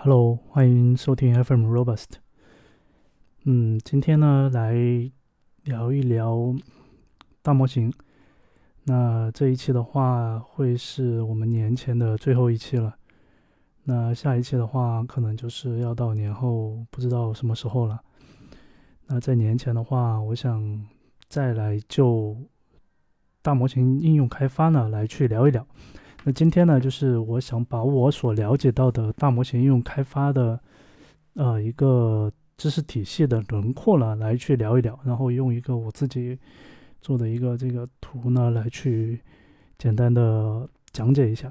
Hello，欢迎收听 FM Robust。嗯，今天呢来聊一聊大模型。那这一期的话会是我们年前的最后一期了。那下一期的话可能就是要到年后，不知道什么时候了。那在年前的话，我想再来就大模型应用开发呢来去聊一聊。那今天呢，就是我想把我所了解到的大模型应用开发的，呃，一个知识体系的轮廓呢，来去聊一聊，然后用一个我自己做的一个这个图呢，来去简单的讲解一下。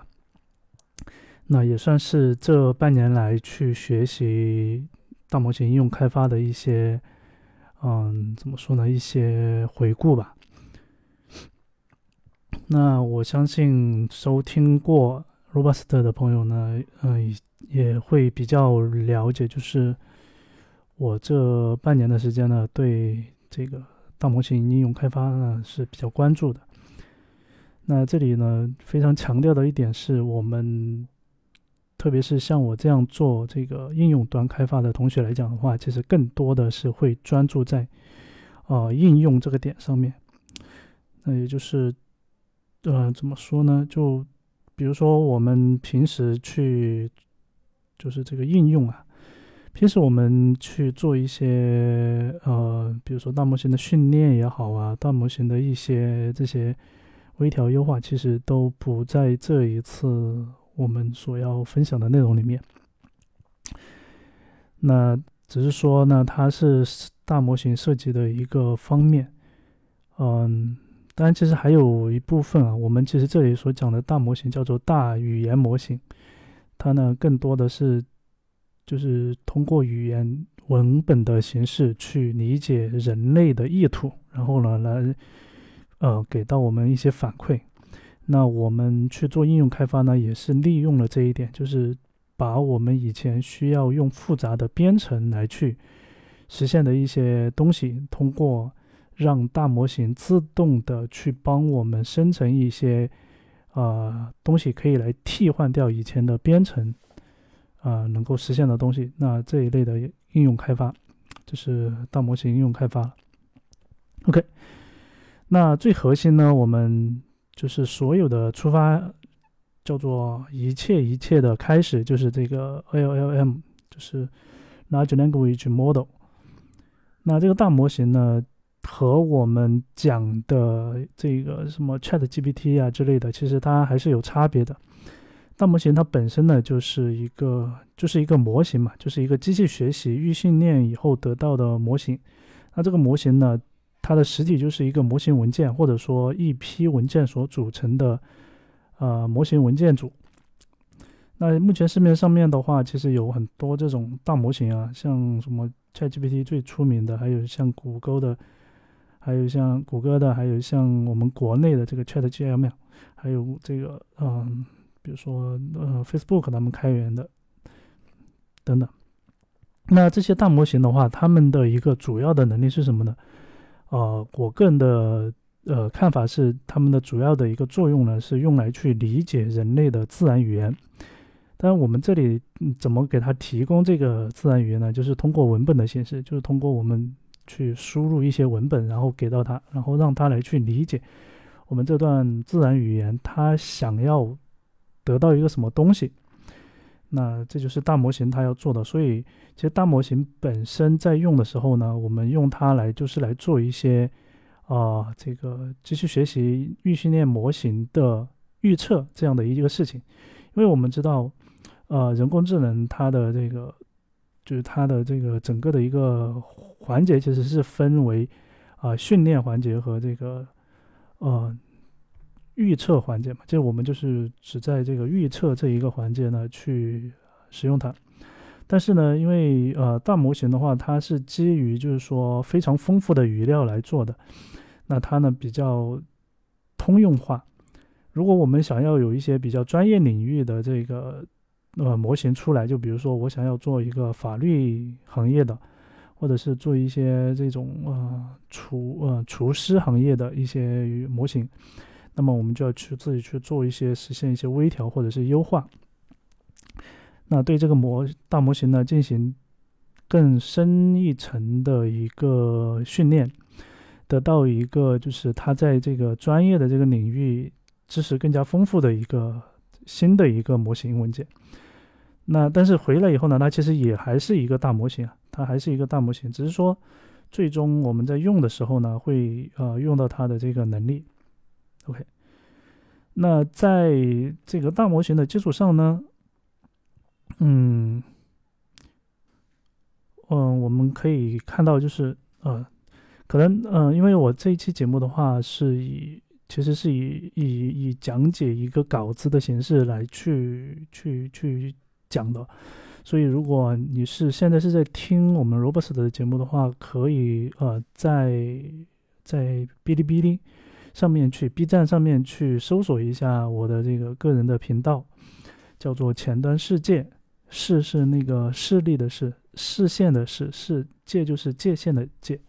那也算是这半年来去学习大模型应用开发的一些，嗯，怎么说呢？一些回顾吧。那我相信收听过 Robust 的朋友呢，嗯，也会比较了解，就是我这半年的时间呢，对这个大模型应用开发呢是比较关注的。那这里呢，非常强调的一点是我们，特别是像我这样做这个应用端开发的同学来讲的话，其实更多的是会专注在，呃，应用这个点上面。那也就是。呃，怎么说呢？就比如说我们平时去，就是这个应用啊，平时我们去做一些呃，比如说大模型的训练也好啊，大模型的一些这些微调优化，其实都不在这一次我们所要分享的内容里面。那只是说呢，它是大模型设计的一个方面，嗯。当然，其实还有一部分啊，我们其实这里所讲的大模型叫做大语言模型，它呢更多的是就是通过语言文本的形式去理解人类的意图，然后呢来呃给到我们一些反馈。那我们去做应用开发呢，也是利用了这一点，就是把我们以前需要用复杂的编程来去实现的一些东西，通过。让大模型自动的去帮我们生成一些，呃，东西可以来替换掉以前的编程，啊，能够实现的东西。那这一类的应用开发，就是大模型应用开发。OK，那最核心呢，我们就是所有的出发叫做一切一切的开始，就是这个 LLM，就是 Large Language Model。那这个大模型呢？和我们讲的这个什么 Chat GPT 啊之类的，其实它还是有差别的。大模型它本身呢，就是一个就是一个模型嘛，就是一个机器学习预训练以后得到的模型。那这个模型呢，它的实体就是一个模型文件，或者说一批文件所组成的呃模型文件组。那目前市面上面的话，其实有很多这种大模型啊，像什么 Chat GPT 最出名的，还有像谷歌的。还有像谷歌的，还有像我们国内的这个 Chat GM，还有这个嗯，比如说呃 Facebook 他们开源的等等。那这些大模型的话，他们的一个主要的能力是什么呢？呃，我个人的呃看法是，他们的主要的一个作用呢，是用来去理解人类的自然语言。但，我们这里怎么给他提供这个自然语言呢？就是通过文本的形式，就是通过我们。去输入一些文本，然后给到他，然后让他来去理解我们这段自然语言，他想要得到一个什么东西。那这就是大模型它要做的。所以，其实大模型本身在用的时候呢，我们用它来就是来做一些啊，这个机器学习预训练模型的预测这样的一个事情。因为我们知道，呃，人工智能它的这个。就是它的这个整个的一个环节，其实是分为啊训练环节和这个呃预测环节嘛。就我们就是只在这个预测这一个环节呢去使用它。但是呢，因为呃大模型的话，它是基于就是说非常丰富的语料来做的，那它呢比较通用化。如果我们想要有一些比较专业领域的这个。呃，模型出来，就比如说我想要做一个法律行业的，或者是做一些这种呃厨呃厨师行业的一些模型，那么我们就要去自己去做一些实现一些微调或者是优化。那对这个模大模型呢进行更深一层的一个训练，得到一个就是它在这个专业的这个领域知识更加丰富的一个新的一个模型文件。那但是回来以后呢，它其实也还是一个大模型啊，它还是一个大模型，只是说最终我们在用的时候呢，会呃用到它的这个能力。OK，那在这个大模型的基础上呢，嗯，嗯，我们可以看到就是呃，可能嗯，因为我这一期节目的话是以其实是以以以讲解一个稿子的形式来去去去。讲的，所以如果你是现在是在听我们 Robust 的节目的话，可以呃在在哔哩哔哩上面去 B 站上面去搜索一下我的这个个人的频道，叫做前端世界，视是那个视力的视，视线的视，视界就是界限的界，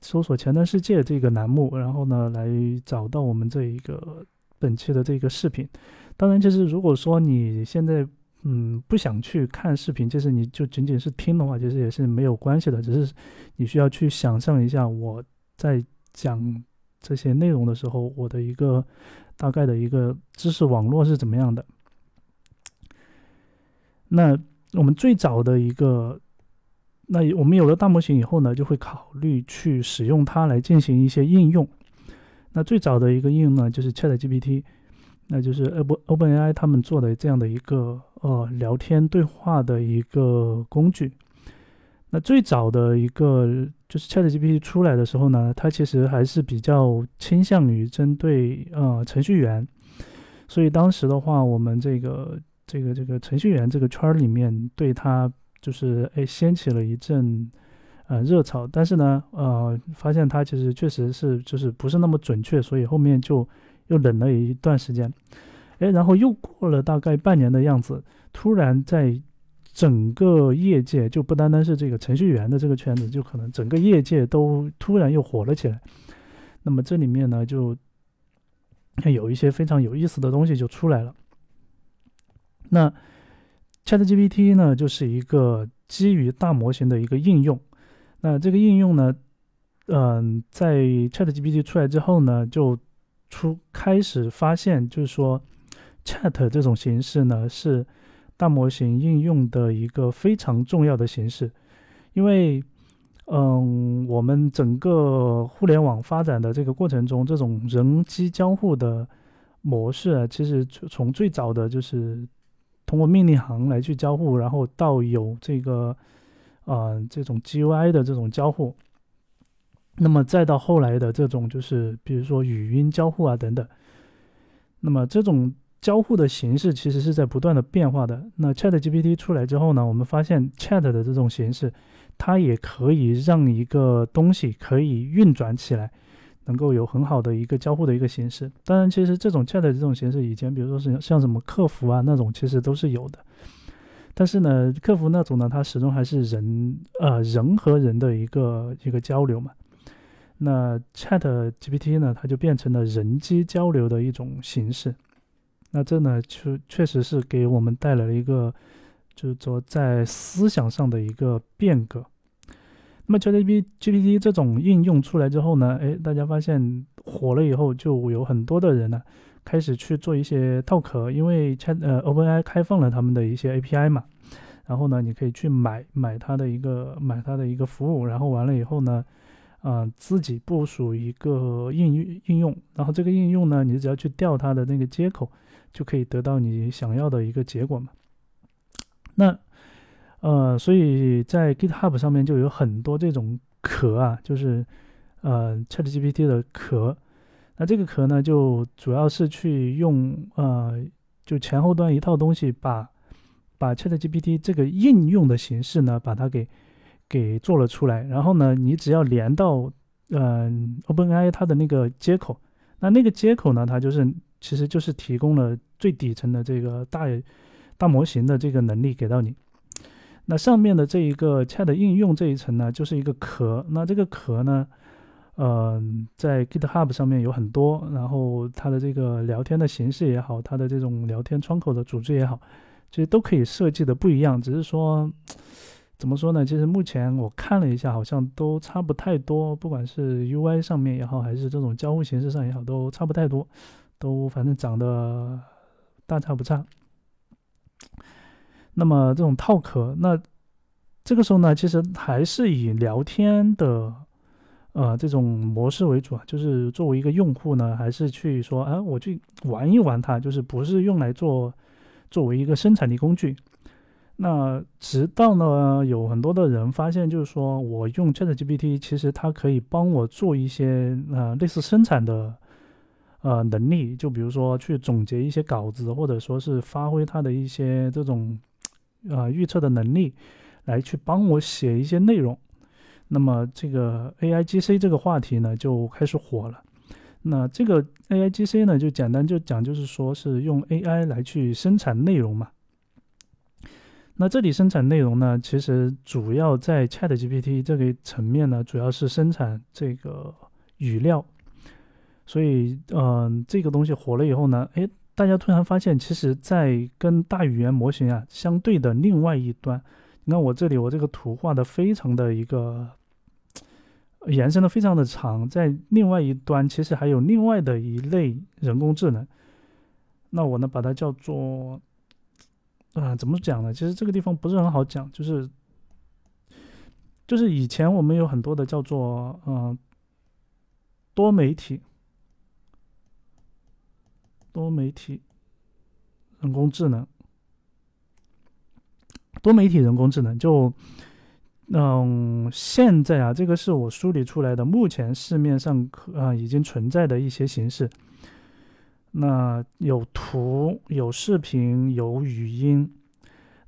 搜索前端世界这个栏目，然后呢来找到我们这一个本期的这个视频。当然，就是如果说你现在嗯，不想去看视频，就是你就仅仅是听的话，其实也是没有关系的。只是你需要去想象一下我在讲这些内容的时候，我的一个大概的一个知识网络是怎么样的。那我们最早的一个，那我们有了大模型以后呢，就会考虑去使用它来进行一些应用。那最早的一个应用呢，就是 ChatGPT。那就是 Open OpenAI 他们做的这样的一个呃聊天对话的一个工具。那最早的一个就是 ChatGPT 出来的时候呢，它其实还是比较倾向于针对呃程序员，所以当时的话，我们这个这个这个程序员这个圈儿里面对它就是哎掀起了一阵呃热潮。但是呢，呃，发现它其实确实是就是不是那么准确，所以后面就。又冷了一段时间，哎，然后又过了大概半年的样子，突然在整个业界，就不单单是这个程序员的这个圈子，就可能整个业界都突然又火了起来。那么这里面呢，就有一些非常有意思的东西就出来了。那 ChatGPT 呢，就是一个基于大模型的一个应用。那这个应用呢，嗯，在 ChatGPT 出来之后呢，就出开始发现，就是说，Chat 这种形式呢，是大模型应用的一个非常重要的形式。因为，嗯，我们整个互联网发展的这个过程中，这种人机交互的模式啊，其实从最早的就是通过命令行来去交互，然后到有这个，呃，这种 GUI 的这种交互。那么再到后来的这种，就是比如说语音交互啊等等，那么这种交互的形式其实是在不断的变化的。那 Chat GPT 出来之后呢，我们发现 Chat 的这种形式，它也可以让一个东西可以运转起来，能够有很好的一个交互的一个形式。当然，其实这种 Chat 这种形式，以前比如说是像什么客服啊那种，其实都是有的。但是呢，客服那种呢，它始终还是人呃人和人的一个一个交流嘛。那 Chat GPT 呢，它就变成了人机交流的一种形式。那这呢，确确实是给我们带来了一个，就是说在思想上的一个变革。那么 Chat GPT 这种应用出来之后呢，哎，大家发现火了以后，就有很多的人呢开始去做一些套壳，因为 Chat 呃 OpenAI 开放了他们的一些 API 嘛，然后呢，你可以去买买它的一个买它的一个服务，然后完了以后呢。啊，自己部署一个应用应用，然后这个应用呢，你只要去调它的那个接口，就可以得到你想要的一个结果嘛。那呃，所以在 GitHub 上面就有很多这种壳啊，就是呃 ChatGPT 的壳。那这个壳呢，就主要是去用呃，就前后端一套东西，把把 ChatGPT 这个应用的形式呢，把它给。给做了出来，然后呢，你只要连到，嗯，OpenAI 它的那个接口，那那个接口呢，它就是其实就是提供了最底层的这个大大模型的这个能力给到你。那上面的这一个 Chat 应用这一层呢，就是一个壳。那这个壳呢，嗯，在 GitHub 上面有很多，然后它的这个聊天的形式也好，它的这种聊天窗口的组织也好，其实都可以设计的不一样，只是说怎么说呢？其实目前我看了一下，好像都差不太多，不管是 UI 上面也好，还是这种交互形式上也好，都差不太多，都反正长得大差不差。那么这种套壳，那这个时候呢，其实还是以聊天的。呃，这种模式为主啊，就是作为一个用户呢，还是去说，哎，我去玩一玩它，就是不是用来做作为一个生产力工具。那直到呢，有很多的人发现，就是说我用 ChatGPT，其实它可以帮我做一些呃类似生产的呃能力，就比如说去总结一些稿子，或者说是发挥它的一些这种呃预测的能力，来去帮我写一些内容。那么这个 A I G C 这个话题呢就开始火了。那这个 A I G C 呢就简单就讲，就是说是用 A I 来去生产内容嘛。那这里生产内容呢，其实主要在 Chat G P T 这个层面呢，主要是生产这个语料。所以，嗯，这个东西火了以后呢，哎，大家突然发现，其实，在跟大语言模型啊相对的另外一端。你看我这里，我这个图画的非常的一个延伸的非常的长，在另外一端其实还有另外的一类人工智能，那我呢把它叫做啊怎么讲呢？其实这个地方不是很好讲，就是就是以前我们有很多的叫做嗯多媒体多媒体人工智能。多媒体人工智能就，嗯，现在啊，这个是我梳理出来的，目前市面上可啊已经存在的一些形式。那有图、有视频、有语音，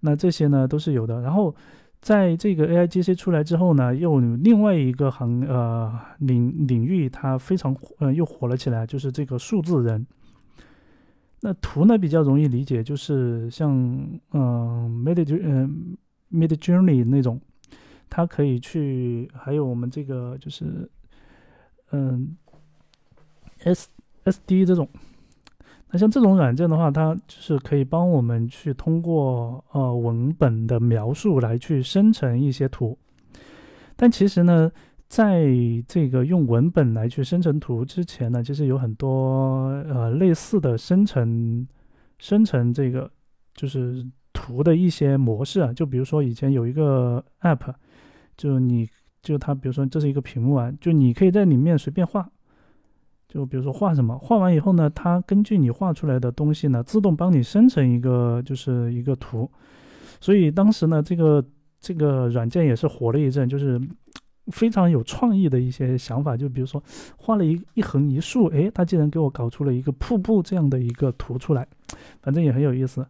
那这些呢都是有的。然后在这个 A I G C 出来之后呢，又另外一个行呃领领域，它非常呃又火了起来，就是这个数字人。那图呢比较容易理解，就是像嗯，Mid 嗯，Mid Journey 那种，它可以去，还有我们这个就是嗯，S S D 这种。那像这种软件的话，它就是可以帮我们去通过呃文本的描述来去生成一些图，但其实呢。在这个用文本来去生成图之前呢，其实有很多呃类似的生成生成这个就是图的一些模式啊。就比如说以前有一个 app，就你就它比如说这是一个屏幕啊，就你可以在里面随便画，就比如说画什么，画完以后呢，它根据你画出来的东西呢，自动帮你生成一个就是一个图。所以当时呢，这个这个软件也是火了一阵，就是。非常有创意的一些想法，就比如说画了一一横一竖，哎，他竟然给我搞出了一个瀑布这样的一个图出来，反正也很有意思。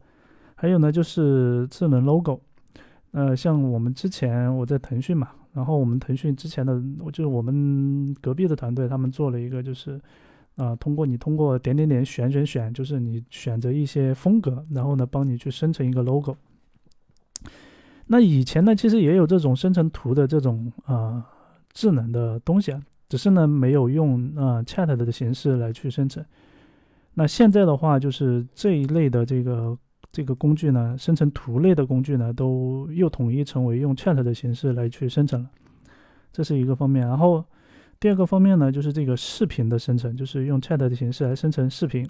还有呢，就是智能 logo，呃，像我们之前我在腾讯嘛，然后我们腾讯之前的，我就是我们隔壁的团队，他们做了一个，就是啊，通过你通过点点点选选选，就是你选择一些风格，然后呢，帮你去生成一个 logo。那以前呢，其实也有这种生成图的这种啊智能的东西啊，只是呢没有用啊 Chat 的形式来去生成。那现在的话，就是这一类的这个这个工具呢，生成图类的工具呢，都又统一成为用 Chat 的形式来去生成了，这是一个方面。然后第二个方面呢，就是这个视频的生成，就是用 Chat 的形式来生成视频。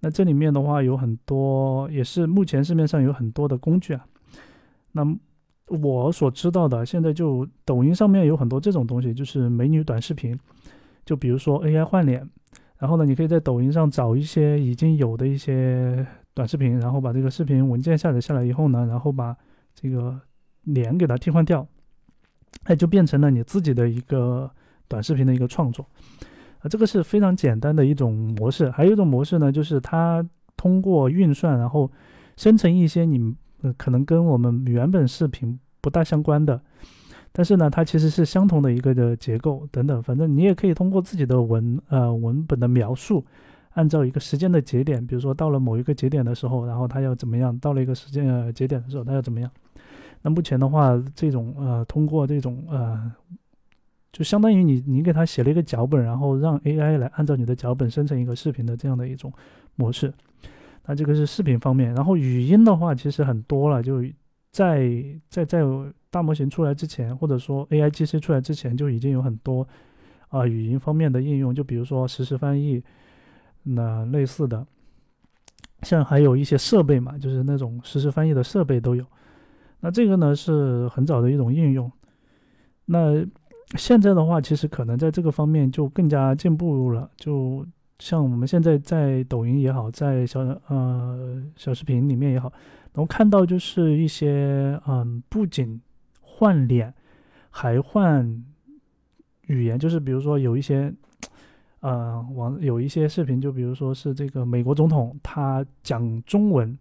那这里面的话有很多，也是目前市面上有很多的工具啊。那我所知道的，现在就抖音上面有很多这种东西，就是美女短视频，就比如说 AI 换脸，然后呢，你可以在抖音上找一些已经有的一些短视频，然后把这个视频文件下载下来以后呢，然后把这个脸给它替换掉，哎，就变成了你自己的一个短视频的一个创作，啊，这个是非常简单的一种模式。还有一种模式呢，就是它通过运算，然后生成一些你。呃，可能跟我们原本视频不大相关的，但是呢，它其实是相同的一个的结构等等。反正你也可以通过自己的文呃文本的描述，按照一个时间的节点，比如说到了某一个节点的时候，然后它要怎么样？到了一个时间呃节点的时候，它要怎么样？那目前的话，这种呃通过这种呃，就相当于你你给它写了一个脚本，然后让 AI 来按照你的脚本生成一个视频的这样的一种模式。那这个是视频方面，然后语音的话其实很多了，就在在在大模型出来之前，或者说 AIGC 出来之前，就已经有很多啊语音方面的应用，就比如说实时翻译，那类似的，像还有一些设备嘛，就是那种实时翻译的设备都有。那这个呢是很早的一种应用。那现在的话，其实可能在这个方面就更加进步了，就。像我们现在在抖音也好，在小呃小视频里面也好，能看到就是一些嗯，不仅换脸，还换语言，就是比如说有一些呃网有一些视频，就比如说是这个美国总统他讲中文，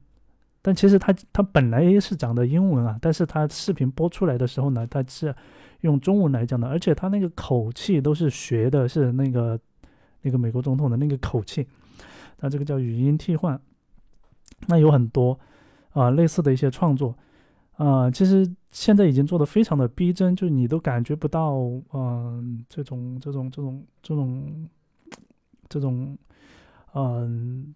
但其实他他本来是讲的英文啊，但是他视频播出来的时候呢，他是用中文来讲的，而且他那个口气都是学的是那个。那个美国总统的那个口气，那这个叫语音替换，那有很多啊类似的一些创作啊，其实现在已经做的非常的逼真，就你都感觉不到嗯这种这种这种这种这种嗯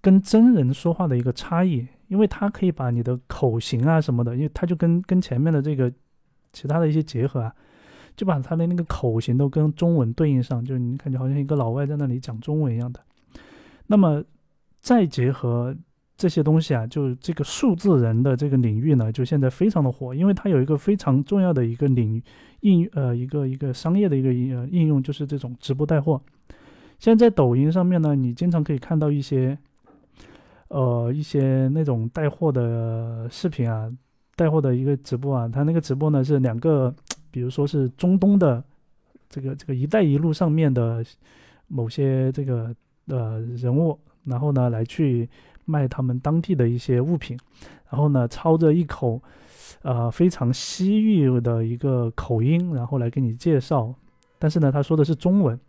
跟真人说话的一个差异，因为它可以把你的口型啊什么的，因为它就跟跟前面的这个其他的一些结合啊。就把他的那个口型都跟中文对应上，就你感觉好像一个老外在那里讲中文一样的。那么再结合这些东西啊，就这个数字人的这个领域呢，就现在非常的火，因为它有一个非常重要的一个领应呃一个一个商业的一个应应用，就是这种直播带货。现在在抖音上面呢，你经常可以看到一些呃一些那种带货的视频啊，带货的一个直播啊，他那个直播呢是两个。比如说是中东的这个这个“一带一路”上面的某些这个呃人物，然后呢来去卖他们当地的一些物品，然后呢操着一口呃非常西域的一个口音，然后来给你介绍，但是呢他说的是中文，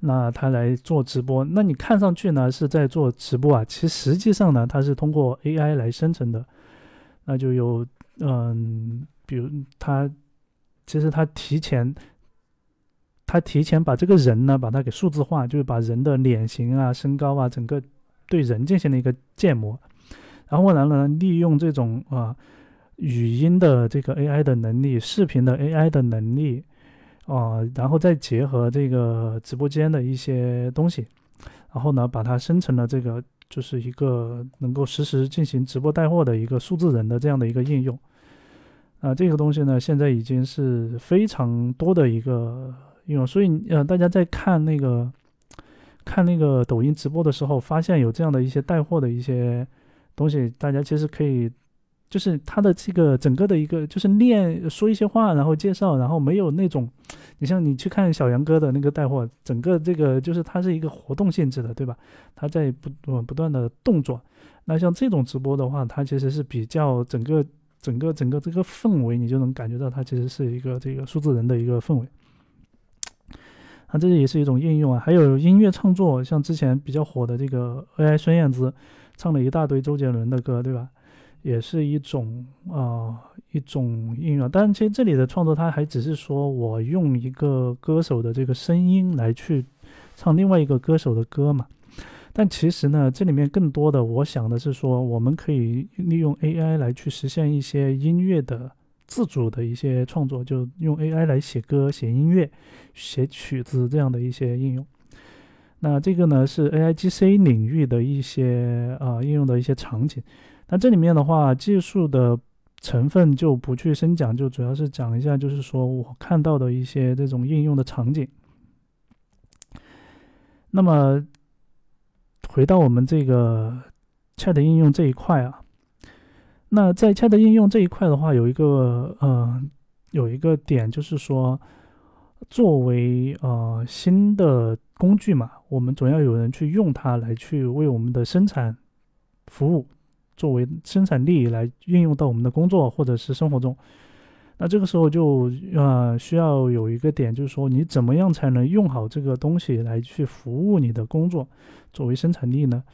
那他来做直播，那你看上去呢是在做直播啊，其实际上呢他是通过 AI 来生成的，那就有嗯。比如他，其实他提前，他提前把这个人呢，把它给数字化，就是把人的脸型啊、身高啊，整个对人进行了一个建模，然后呢，利用这种啊语音的这个 AI 的能力、视频的 AI 的能力啊，然后再结合这个直播间的一些东西，然后呢，把它生成了这个就是一个能够实时进行直播带货的一个数字人的这样的一个应用。啊，这个东西呢，现在已经是非常多的一个应用，所以呃，大家在看那个看那个抖音直播的时候，发现有这样的一些带货的一些东西，大家其实可以，就是它的这个整个的一个就是练说一些话，然后介绍，然后没有那种，你像你去看小杨哥的那个带货，整个这个就是它是一个活动性质的，对吧？它在不不断的动作，那像这种直播的话，它其实是比较整个。整个整个这个氛围，你就能感觉到它其实是一个这个数字人的一个氛围。啊，这也是一种应用啊。还有音乐创作，像之前比较火的这个 AI 孙燕姿，唱了一大堆周杰伦的歌，对吧？也是一种啊一种应用。但其实这里的创作，它还只是说我用一个歌手的这个声音来去唱另外一个歌手的歌嘛。但其实呢，这里面更多的，我想的是说，我们可以利用 AI 来去实现一些音乐的自主的一些创作，就用 AI 来写歌、写音乐、写曲子这样的一些应用。那这个呢是 AIGC 领域的一些啊应用的一些场景。那这里面的话，技术的成分就不去深讲，就主要是讲一下，就是说我看到的一些这种应用的场景。那么。回到我们这个 Chat 应用这一块啊，那在 Chat 应用这一块的话，有一个呃，有一个点就是说，作为呃新的工具嘛，我们总要有人去用它来去为我们的生产服务，作为生产力来运用到我们的工作或者是生活中。那这个时候就呃需要有一个点，就是说你怎么样才能用好这个东西来去服务你的工作，作为生产力呢？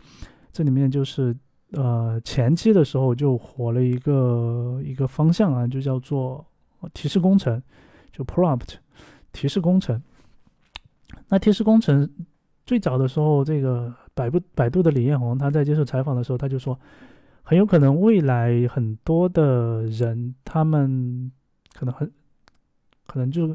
这里面就是呃前期的时候就火了一个一个方向啊，就叫做提示工程，就 prompt 提示工程。那提示工程最早的时候，这个百度百度的李彦宏他在接受采访的时候，他就说，很有可能未来很多的人，他们可能很可能就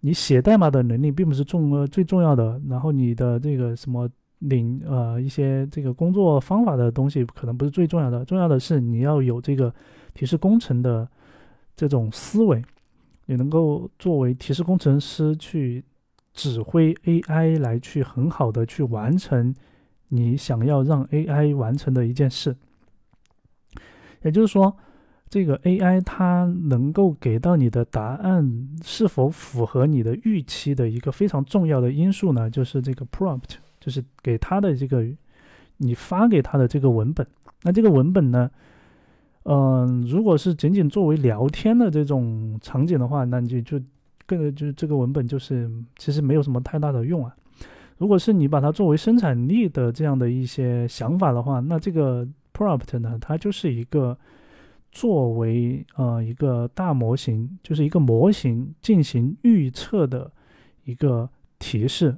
你写代码的能力并不是重呃最重要的，然后你的这个什么领呃一些这个工作方法的东西可能不是最重要的，重要的是你要有这个提示工程的这种思维。你能够作为提示工程师去指挥 AI 来去很好的去完成你想要让 AI 完成的一件事。也就是说，这个 AI 它能够给到你的答案是否符合你的预期的一个非常重要的因素呢？就是这个 prompt，就是给它的这个你发给它的这个文本。那这个文本呢？嗯，如果是仅仅作为聊天的这种场景的话，那你就就更就这个文本就是其实没有什么太大的用啊。如果是你把它作为生产力的这样的一些想法的话，那这个 prompt 呢，它就是一个作为呃一个大模型，就是一个模型进行预测的一个提示。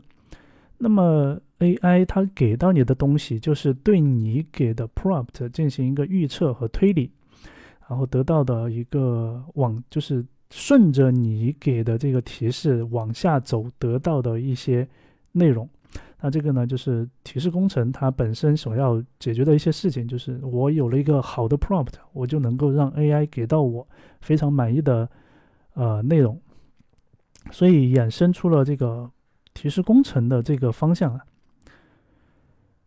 那么 AI 它给到你的东西，就是对你给的 prompt 进行一个预测和推理，然后得到的一个往就是顺着你给的这个提示往下走得到的一些内容。那这个呢，就是提示工程它本身所要解决的一些事情，就是我有了一个好的 prompt，我就能够让 AI 给到我非常满意的呃内容，所以衍生出了这个。提示工程的这个方向啊，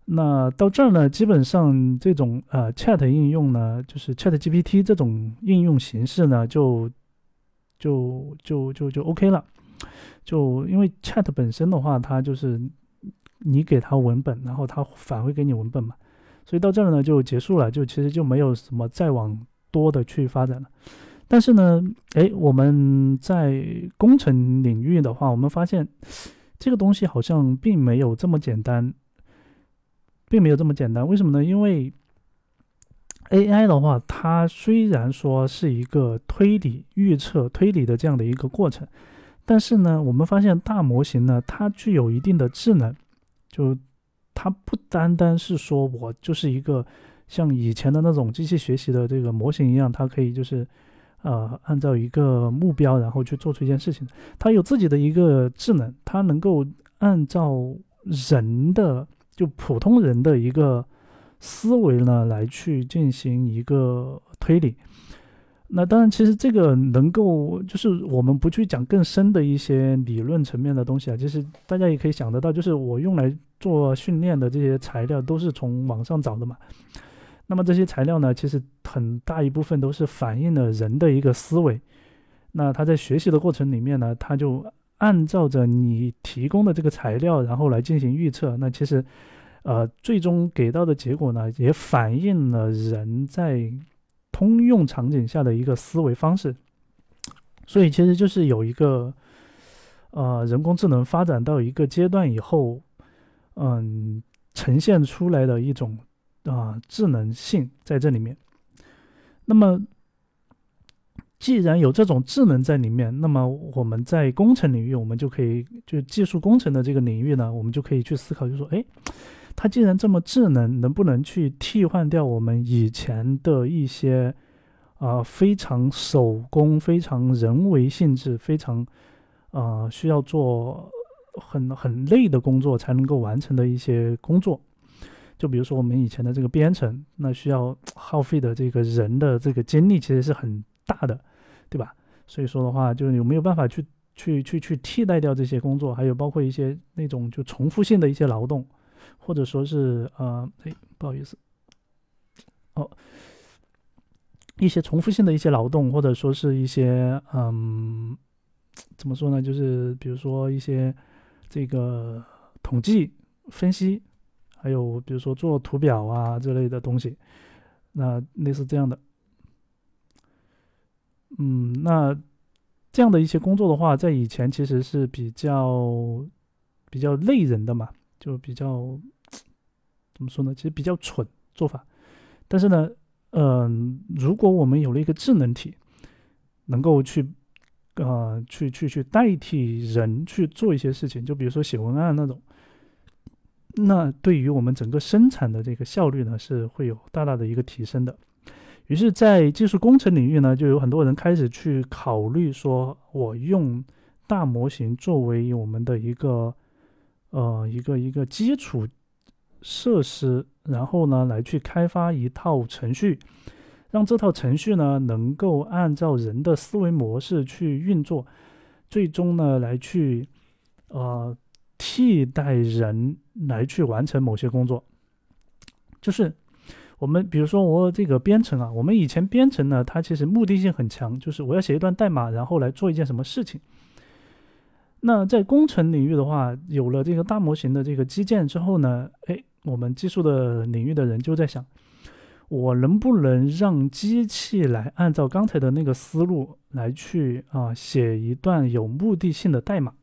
那到这儿呢，基本上这种呃 Chat 应用呢，就是 Chat GPT 这种应用形式呢，就就就就就 OK 了。就因为 Chat 本身的话，它就是你给它文本，然后它返回给你文本嘛，所以到这儿呢就结束了，就其实就没有什么再往多的去发展了。但是呢，哎，我们在工程领域的话，我们发现。这个东西好像并没有这么简单，并没有这么简单。为什么呢？因为 AI 的话，它虽然说是一个推理、预测、推理的这样的一个过程，但是呢，我们发现大模型呢，它具有一定的智能，就它不单单是说我就是一个像以前的那种机器学习的这个模型一样，它可以就是。呃，按照一个目标，然后去做出一件事情，他有自己的一个智能，他能够按照人的就普通人的一个思维呢来去进行一个推理。那当然，其实这个能够就是我们不去讲更深的一些理论层面的东西啊，其实大家也可以想得到，就是我用来做训练的这些材料都是从网上找的嘛。那么这些材料呢，其实很大一部分都是反映了人的一个思维。那他在学习的过程里面呢，他就按照着你提供的这个材料，然后来进行预测。那其实，呃，最终给到的结果呢，也反映了人在通用场景下的一个思维方式。所以，其实就是有一个，呃，人工智能发展到一个阶段以后，嗯，呈现出来的一种。啊，智能性在这里面。那么，既然有这种智能在里面，那么我们在工程领域，我们就可以就技术工程的这个领域呢，我们就可以去思考，就说，哎，它既然这么智能，能不能去替换掉我们以前的一些啊非常手工、非常人为性质、非常啊需要做很很累的工作才能够完成的一些工作？就比如说我们以前的这个编程，那需要耗费的这个人的这个精力其实是很大的，对吧？所以说的话，就是有没有办法去去去去替代掉这些工作？还有包括一些那种就重复性的一些劳动，或者说是呃，哎，不好意思，哦，一些重复性的一些劳动，或者说是一些嗯，怎么说呢？就是比如说一些这个统计分析。还有比如说做图表啊这类的东西，那类似这样的，嗯，那这样的一些工作的话，在以前其实是比较比较累人的嘛，就比较怎么说呢？其实比较蠢做法。但是呢，嗯，如果我们有了一个智能体，能够去呃去去去代替人去做一些事情，就比如说写文案那种。那对于我们整个生产的这个效率呢，是会有大大的一个提升的。于是，在技术工程领域呢，就有很多人开始去考虑说，我用大模型作为我们的一个呃一个一个基础设施，然后呢，来去开发一套程序，让这套程序呢能够按照人的思维模式去运作，最终呢来去呃替代人来去完成某些工作，就是。我们比如说，我这个编程啊，我们以前编程呢，它其实目的性很强，就是我要写一段代码，然后来做一件什么事情。那在工程领域的话，有了这个大模型的这个基建之后呢，哎，我们技术的领域的人就在想，我能不能让机器来按照刚才的那个思路来去啊写一段有目的性的代码？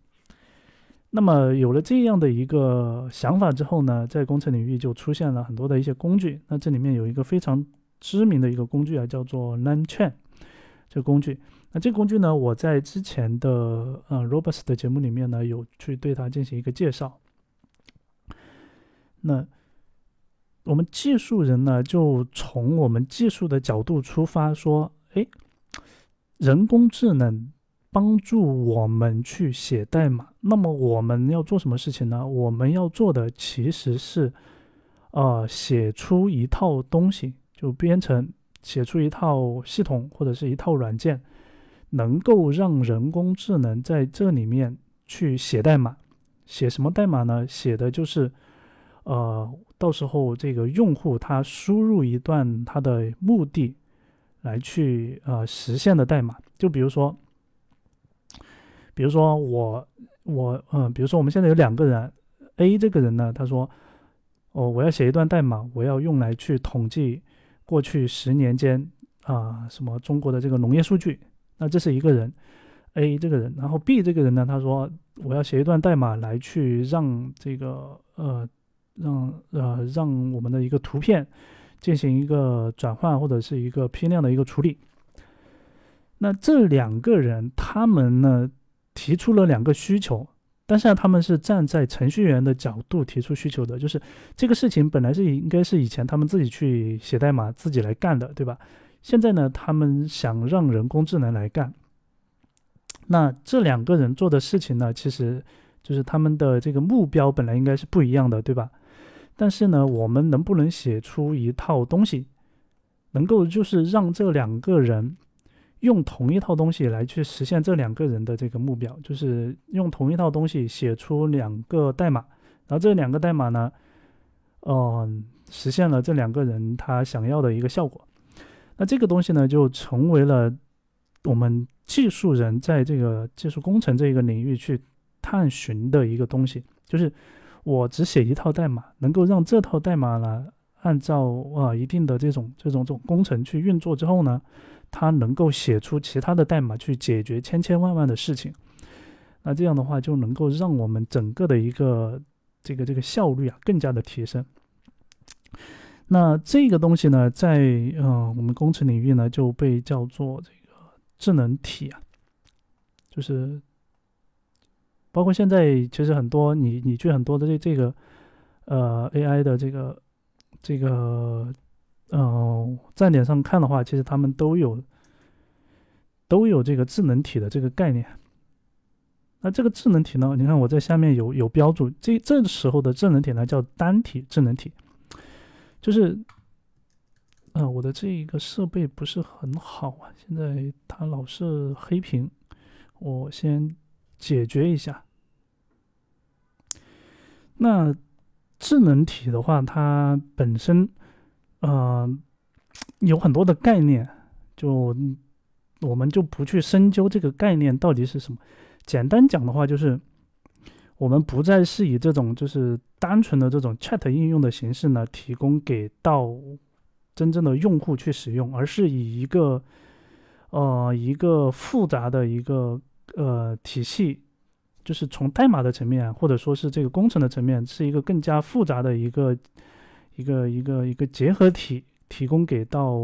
那么有了这样的一个想法之后呢，在工程领域就出现了很多的一些工具。那这里面有一个非常知名的一个工具啊，叫做 lanchain 这个工具。那这个工具呢，我在之前的呃 Robust 的节目里面呢，有去对它进行一个介绍。那我们技术人呢，就从我们技术的角度出发，说，哎，人工智能。帮助我们去写代码，那么我们要做什么事情呢？我们要做的其实是，呃，写出一套东西，就编程，写出一套系统或者是一套软件，能够让人工智能在这里面去写代码。写什么代码呢？写的就是，呃，到时候这个用户他输入一段他的目的来去呃实现的代码，就比如说。比如说我我嗯，比如说我们现在有两个人，A 这个人呢，他说，哦，我要写一段代码，我要用来去统计过去十年间啊什么中国的这个农业数据，那这是一个人 A 这个人，然后 B 这个人呢，他说我要写一段代码来去让这个呃让呃让我们的一个图片进行一个转换或者是一个批量的一个处理，那这两个人他们呢？提出了两个需求，但是呢他们是站在程序员的角度提出需求的，就是这个事情本来是应该是以前他们自己去写代码自己来干的，对吧？现在呢，他们想让人工智能来干。那这两个人做的事情呢，其实就是他们的这个目标本来应该是不一样的，对吧？但是呢，我们能不能写出一套东西，能够就是让这两个人。用同一套东西来去实现这两个人的这个目标，就是用同一套东西写出两个代码，然后这两个代码呢，嗯，实现了这两个人他想要的一个效果。那这个东西呢，就成为了我们技术人在这个技术工程这个领域去探寻的一个东西，就是我只写一套代码，能够让这套代码呢，按照啊一定的这种这种这种工程去运作之后呢。它能够写出其他的代码去解决千千万万的事情，那这样的话就能够让我们整个的一个这个这个效率啊更加的提升。那这个东西呢，在呃我们工程领域呢就被叫做这个智能体啊，就是包括现在其实很多你你去很多的这这个呃 AI 的这个这个。嗯，站点上看的话，其实他们都有都有这个智能体的这个概念。那这个智能体呢，你看我在下面有有标注，这这时候的智能体呢叫单体智能体，就是呃我的这一个设备不是很好啊，现在它老是黑屏，我先解决一下。那智能体的话，它本身。呃，有很多的概念，就我们就不去深究这个概念到底是什么。简单讲的话，就是我们不再是以这种就是单纯的这种 Chat 应用的形式呢，提供给到真正的用户去使用，而是以一个呃一个复杂的一个呃体系，就是从代码的层面或者说是这个工程的层面，是一个更加复杂的一个。一个一个一个结合体提供给到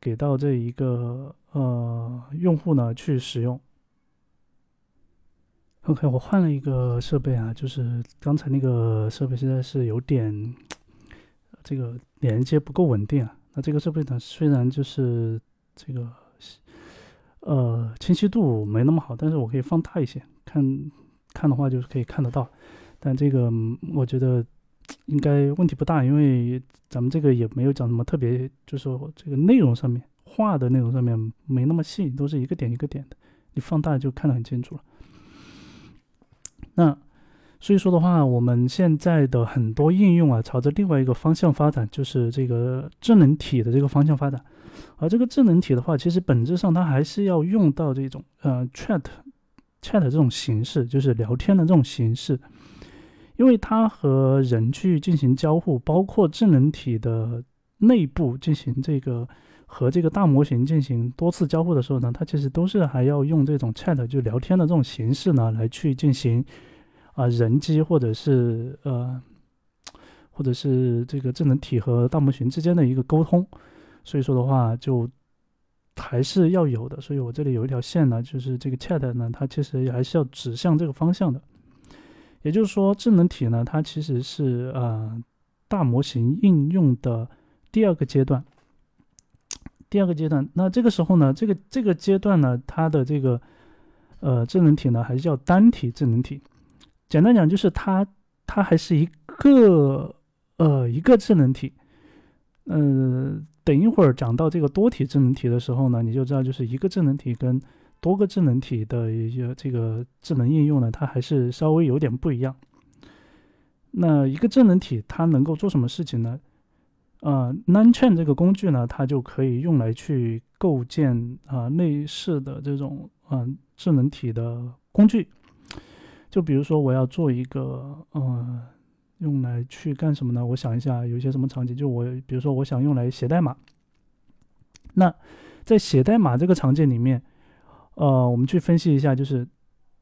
给到这一个呃用户呢去使用。OK，我换了一个设备啊，就是刚才那个设备现在是有点这个连接不够稳定啊。那这个设备呢，虽然就是这个呃清晰度没那么好，但是我可以放大一些看，看的话就是可以看得到。但这个我觉得应该问题不大，因为咱们这个也没有讲什么特别，就是说这个内容上面画的内容上面没那么细，都是一个点一个点的，你放大就看得很清楚了。那所以说的话，我们现在的很多应用啊，朝着另外一个方向发展，就是这个智能体的这个方向发展。而这个智能体的话，其实本质上它还是要用到这种呃 chat chat 这种形式，就是聊天的这种形式，因为它和人去进行交互，包括智能体的内部进行这个和这个大模型进行多次交互的时候呢，它其实都是还要用这种 chat 就聊天的这种形式呢来去进行。啊，人机或者是呃，或者是这个智能体和大模型之间的一个沟通，所以说的话，就还是要有的。所以我这里有一条线呢，就是这个 Chat 呢，它其实还是要指向这个方向的。也就是说，智能体呢，它其实是呃大模型应用的第二个阶段。第二个阶段，那这个时候呢，这个这个阶段呢，它的这个呃智能体呢，还是叫单体智能体。简单讲就是它，它还是一个呃一个智能体，呃，等一会儿讲到这个多体智能体的时候呢，你就知道就是一个智能体跟多个智能体的一些这个智能应用呢，它还是稍微有点不一样。那一个智能体它能够做什么事情呢？呃，NanChain 这个工具呢，它就可以用来去构建啊类似的这种嗯智能体的工具。就比如说，我要做一个，呃，用来去干什么呢？我想一下，有一些什么场景？就我，比如说，我想用来写代码。那在写代码这个场景里面，呃，我们去分析一下，就是，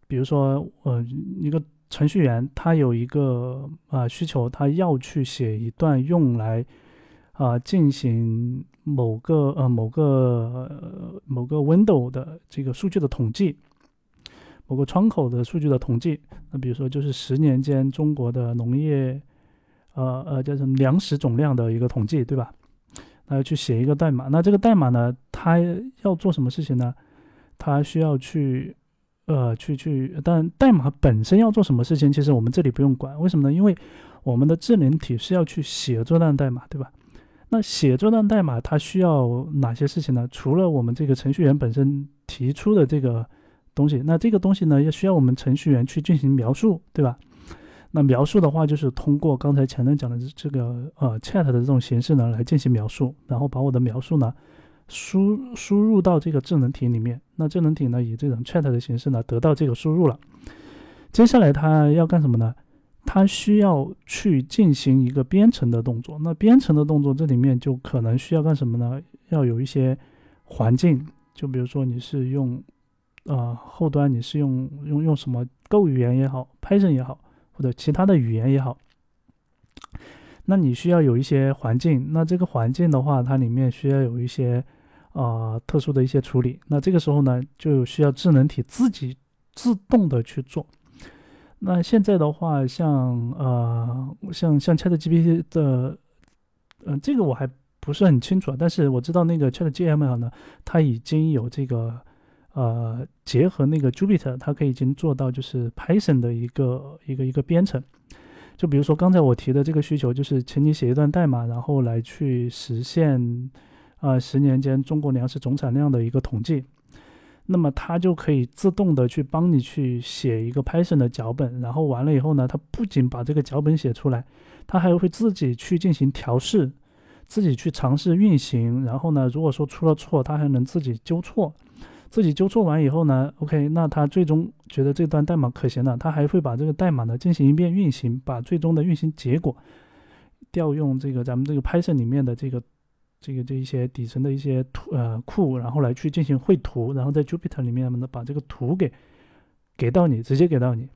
比如说，呃，一个程序员他有一个啊需求，他要去写一段用来啊进行某个呃某个某个 window 的这个数据的统计。某个窗口的数据的统计，那比如说就是十年间中国的农业，呃呃叫什么粮食总量的一个统计，对吧？那要去写一个代码，那这个代码呢，它要做什么事情呢？它需要去，呃，去去，但代码本身要做什么事情，其实我们这里不用管，为什么呢？因为我们的智能体是要去写这段代码，对吧？那写这段代码它需要哪些事情呢？除了我们这个程序员本身提出的这个。东西，那这个东西呢，要需要我们程序员去进行描述，对吧？那描述的话，就是通过刚才前面讲的这个呃 chat 的这种形式呢，来进行描述，然后把我的描述呢输输入到这个智能体里面。那智能体呢，以这种 chat 的形式呢，得到这个输入了。接下来它要干什么呢？它需要去进行一个编程的动作。那编程的动作，这里面就可能需要干什么呢？要有一些环境，就比如说你是用。呃，后端你是用用用什么 Go 语言也好，Python 也好，或者其他的语言也好，那你需要有一些环境。那这个环境的话，它里面需要有一些啊特殊的一些处理。那这个时候呢，就需要智能体自己自动的去做。那现在的话，像呃像像 ChatGPT 的，嗯，这个我还不是很清楚，但是我知道那个 Chat GML 呢，它已经有这个。呃，结合那个 Jupyter，它可以已经做到就是 Python 的一个一个一个编程。就比如说刚才我提的这个需求，就是请你写一段代码，然后来去实现啊十年间中国粮食总产量的一个统计。那么它就可以自动的去帮你去写一个 Python 的脚本，然后完了以后呢，它不仅把这个脚本写出来，它还会自己去进行调试，自己去尝试运行，然后呢，如果说出了错，它还能自己纠错。自己纠错完以后呢，OK，那他最终觉得这段代码可行了，他还会把这个代码呢进行一遍运行，把最终的运行结果调用这个咱们这个 Python 里面的这个这个这一些底层的一些图呃库，然后来去进行绘图，然后在 Jupyter 里面呢把这个图给给到你，直接给到你。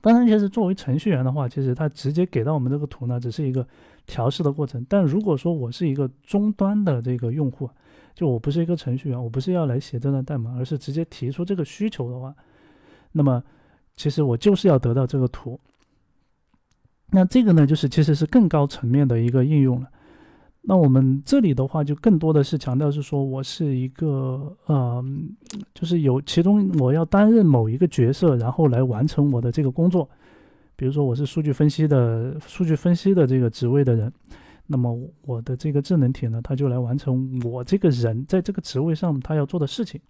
当然，其实作为程序员的话，其实他直接给到我们这个图呢，只是一个调试的过程。但如果说我是一个终端的这个用户，就我不是一个程序员，我不是要来写这段代码，而是直接提出这个需求的话，那么其实我就是要得到这个图。那这个呢，就是其实是更高层面的一个应用了。那我们这里的话，就更多的是强调是说我是一个呃，就是有其中我要担任某一个角色，然后来完成我的这个工作。比如说我是数据分析的数据分析的这个职位的人，那么我的这个智能体呢，它就来完成我这个人在这个职位上他要做的事情。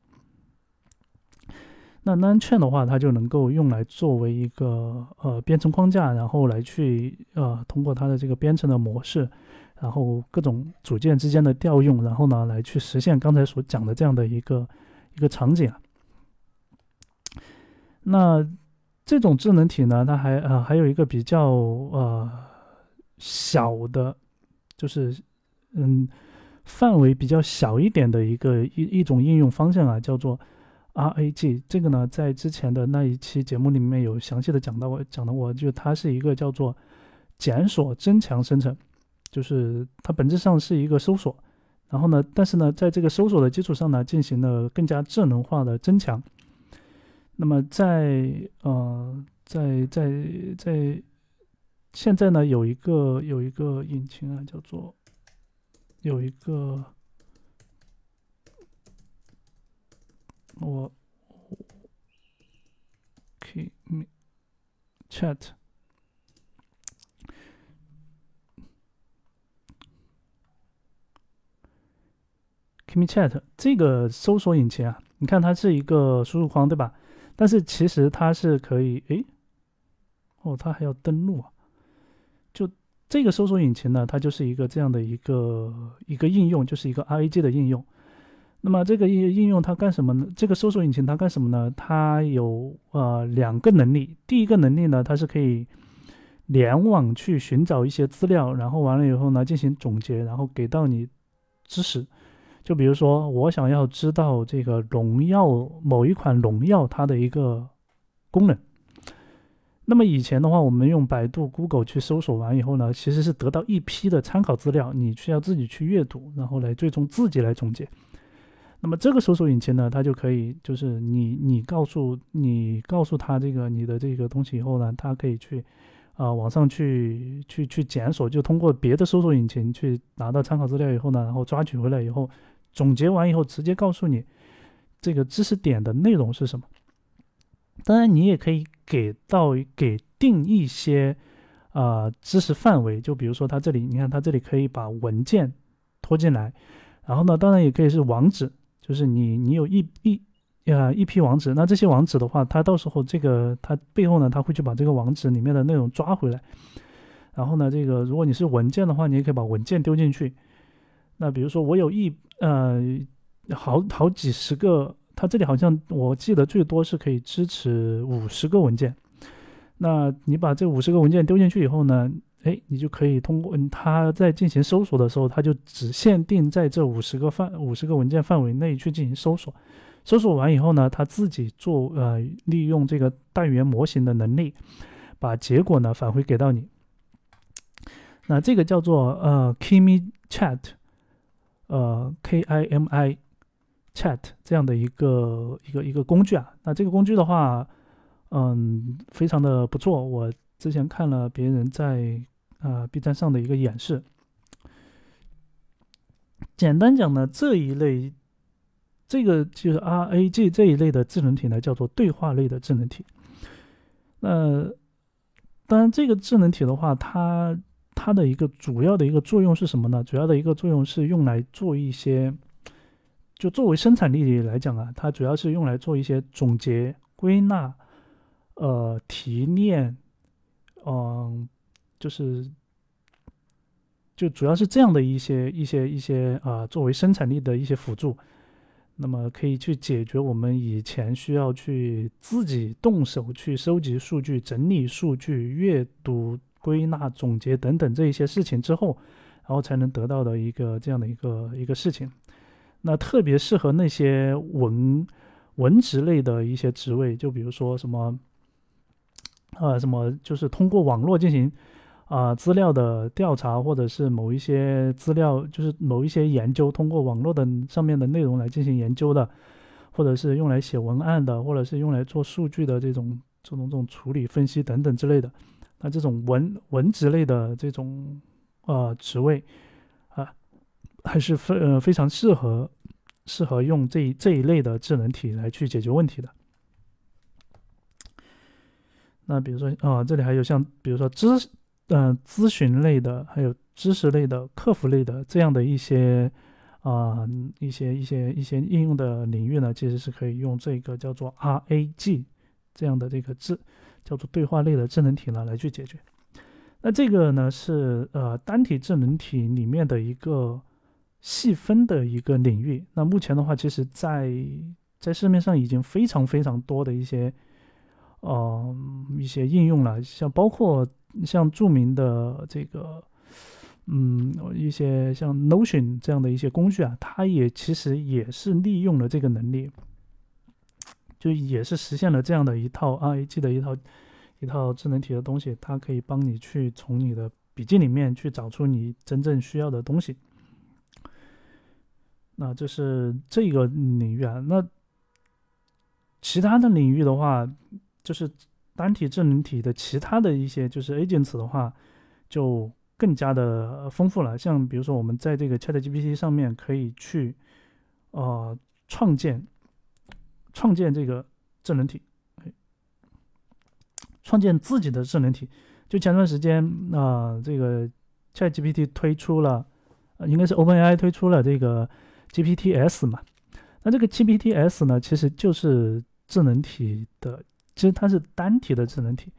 那 NaN Chain 的话，它就能够用来作为一个呃编程框架，然后来去呃通过它的这个编程的模式，然后各种组件之间的调用，然后呢来去实现刚才所讲的这样的一个一个场景。那这种智能体呢，它还呃还有一个比较呃小的，就是嗯范围比较小一点的一个一一种应用方向啊，叫做。RAG 这个呢，在之前的那一期节目里面有详细的讲到，我讲的我就它是一个叫做检索增强生成，就是它本质上是一个搜索，然后呢，但是呢，在这个搜索的基础上呢，进行了更加智能化的增强。那么在呃，在在在现在呢，有一个有一个引擎啊，叫做有一个。我 k m chat k m chat 这个搜索引擎啊，你看它是一个输入框，对吧？但是其实它是可以，诶，哦，它还要登录啊。这个搜索引擎呢，它就是一个这样的一个一个应用，就是一个 RAG 的应用。那么这个应应用它干什么呢？这个搜索引擎它干什么呢？它有呃两个能力。第一个能力呢，它是可以联网去寻找一些资料，然后完了以后呢进行总结，然后给到你知识。就比如说我想要知道这个荣耀某一款荣耀它的一个功能。那么以前的话，我们用百度、Google 去搜索完以后呢，其实是得到一批的参考资料，你需要自己去阅读，然后来最终自己来总结。那么这个搜索引擎呢，它就可以，就是你你告诉你告诉他这个你的这个东西以后呢，它可以去啊网上去去去检索，就通过别的搜索引擎去拿到参考资料以后呢，然后抓取回来以后，总结完以后直接告诉你这个知识点的内容是什么。当然，你也可以给到给定一些啊知识范围，就比如说它这里，你看它这里可以把文件拖进来，然后呢，当然也可以是网址。就是你，你有一一呃一批网址，那这些网址的话，它到时候这个它背后呢，它会去把这个网址里面的内容抓回来。然后呢，这个如果你是文件的话，你也可以把文件丢进去。那比如说我有一呃好好几十个，它这里好像我记得最多是可以支持五十个文件。那你把这五十个文件丢进去以后呢？哎，你就可以通过它在进行搜索的时候，它就只限定在这五十个范五十个文件范围内去进行搜索。搜索完以后呢，它自己做呃利用这个大语言模型的能力，把结果呢返回给到你。那这个叫做呃 Kimi Chat，呃 K I M I Chat 这样的一个一个一个工具啊。那这个工具的话，嗯，非常的不错，我。之前看了别人在啊 B 站上的一个演示，简单讲呢，这一类这个就是 RAG 这一类的智能体呢，叫做对话类的智能体。那当然，这个智能体的话，它它的一个主要的一个作用是什么呢？主要的一个作用是用来做一些，就作为生产力来讲啊，它主要是用来做一些总结、归纳、呃提炼。嗯，就是，就主要是这样的一些一些一些啊，作为生产力的一些辅助，那么可以去解决我们以前需要去自己动手去收集数据、整理数据、阅读、归纳、总结等等这一些事情之后，然后才能得到的一个这样的一个一个事情。那特别适合那些文文职类的一些职位，就比如说什么。呃，什么就是通过网络进行啊资料的调查，或者是某一些资料，就是某一些研究，通过网络的上面的内容来进行研究的，或者是用来写文案的，或者是用来做数据的这种这种这种处理、分析等等之类的。那这种文文职类的这种呃职位，还是非呃非常适合适合用这这一类的智能体来去解决问题的。那比如说啊，这里还有像比如说知嗯咨询类的，还有知识类的、客服类的这样的一些啊一些一些一些应用的领域呢，其实是可以用这个叫做 RAG 这样的这个智叫做对话类的智能体呢来去解决。那这个呢是呃单体智能体里面的一个细分的一个领域。那目前的话，其实在在市面上已经非常非常多的一些。呃，一些应用了，像包括像著名的这个，嗯，一些像 Notion 这样的一些工具啊，它也其实也是利用了这个能力，就也是实现了这样的一套 RAG 的一套一套智能体的东西，它可以帮你去从你的笔记里面去找出你真正需要的东西。那这是这个领域啊，那其他的领域的话。就是单体智能体的其他的一些就是 agents 的话，就更加的丰富了。像比如说，我们在这个 ChatGPT 上面可以去呃创建创建这个智能体，创建自己的智能体。就前段时间啊，这个 ChatGPT 推出了，应该是 OpenAI 推出了这个 GPTs 嘛。那这个 GPTs 呢，其实就是智能体的。其实它是单体的智能体，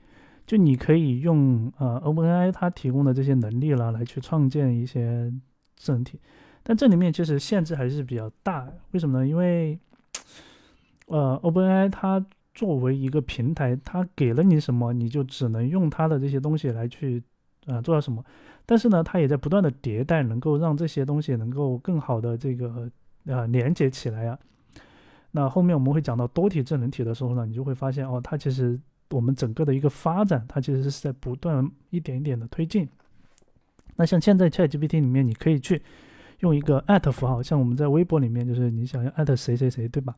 就你可以用呃 OpenAI 它提供的这些能力啦来去创建一些智能体，但这里面其实限制还是比较大。为什么呢？因为呃 OpenAI 它作为一个平台，它给了你什么，你就只能用它的这些东西来去呃做到什么。但是呢，它也在不断的迭代，能够让这些东西能够更好的这个呃连接起来呀。那后面我们会讲到多体智能体的时候呢，你就会发现哦，它其实我们整个的一个发展，它其实是在不断一点一点的推进。那像现在 ChatGPT 里面，你可以去用一个符号，像我们在微博里面，就是你想要谁谁谁，对吧？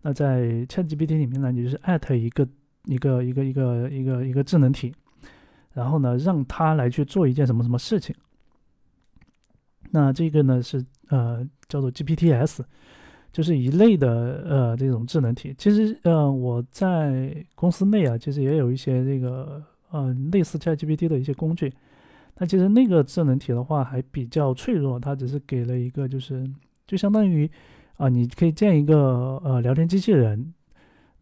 那在 ChatGPT 里面呢，你就是一个一个一个一个一个一个智能体，然后呢，让他来去做一件什么什么事情。那这个呢是呃叫做 GPTs。就是一类的呃这种智能体，其实呃我在公司内啊，其实也有一些这个呃类似 ChatGPT 的一些工具。那其实那个智能体的话还比较脆弱，它只是给了一个就是就相当于啊你可以建一个呃聊天机器人。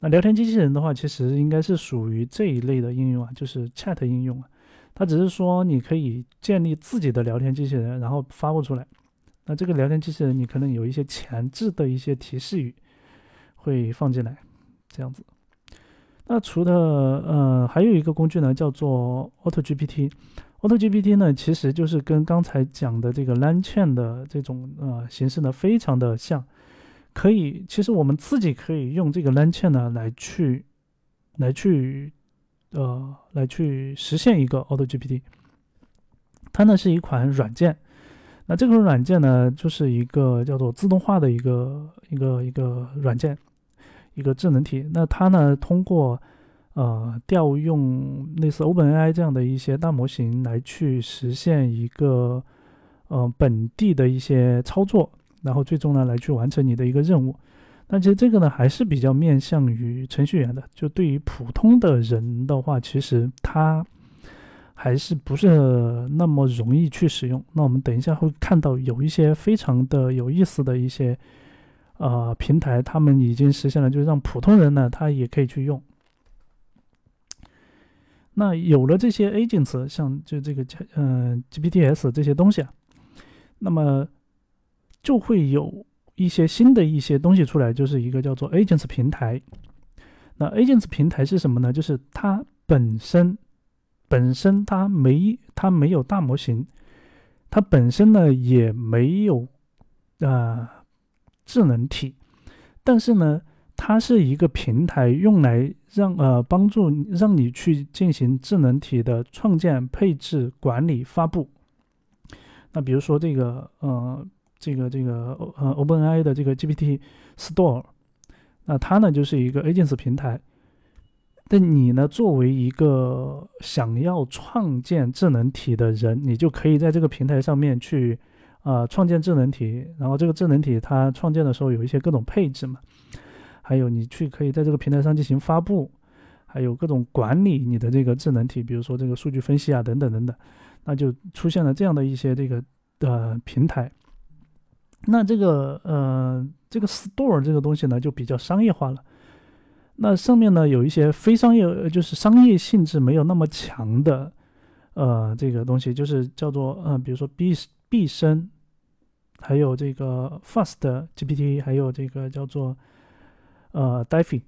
那聊天机器人的话，其实应该是属于这一类的应用啊，就是 Chat 应用啊。它只是说你可以建立自己的聊天机器人，然后发布出来。那这个聊天机器人，你可能有一些前置的一些提示语会放进来，这样子。那除了呃，还有一个工具呢，叫做 AutoGPT。AutoGPT 呢，其实就是跟刚才讲的这个 lan chain 的这种呃形式呢，非常的像。可以，其实我们自己可以用这个 Lan Chain 呢来去来去呃来去实现一个 AutoGPT。它呢是一款软件。那这个软件呢，就是一个叫做自动化的一个一个一个软件，一个智能体。那它呢，通过呃调用类似 OpenAI 这样的一些大模型来去实现一个呃本地的一些操作，然后最终呢来去完成你的一个任务。那其实这个呢还是比较面向于程序员的，就对于普通的人的话，其实它。还是不是那么容易去使用？那我们等一下会看到有一些非常的有意思的一些呃平台，他们已经实现了，就是让普通人呢他也可以去用。那有了这些 agents，像就这个嗯 GPTs 这些东西啊，那么就会有一些新的一些东西出来，就是一个叫做 agents 平台。那 agents 平台是什么呢？就是它本身。本身它没它没有大模型，它本身呢也没有呃智能体，但是呢它是一个平台，用来让呃帮助让你去进行智能体的创建、配置、管理、发布。那比如说这个呃这个这个呃 OpenAI 的这个 GPT Store，那它呢就是一个 Agents 平台。但你呢，作为一个想要创建智能体的人，你就可以在这个平台上面去，呃，创建智能体。然后这个智能体它创建的时候有一些各种配置嘛，还有你去可以在这个平台上进行发布，还有各种管理你的这个智能体，比如说这个数据分析啊，等等等等，那就出现了这样的一些这个呃平台。那这个呃这个 store 这个东西呢，就比较商业化了。那上面呢有一些非商业，就是商业性质没有那么强的，呃，这个东西就是叫做，呃，比如说 B 毕生，还有这个 Fast GPT，还有这个叫做，呃 d i f y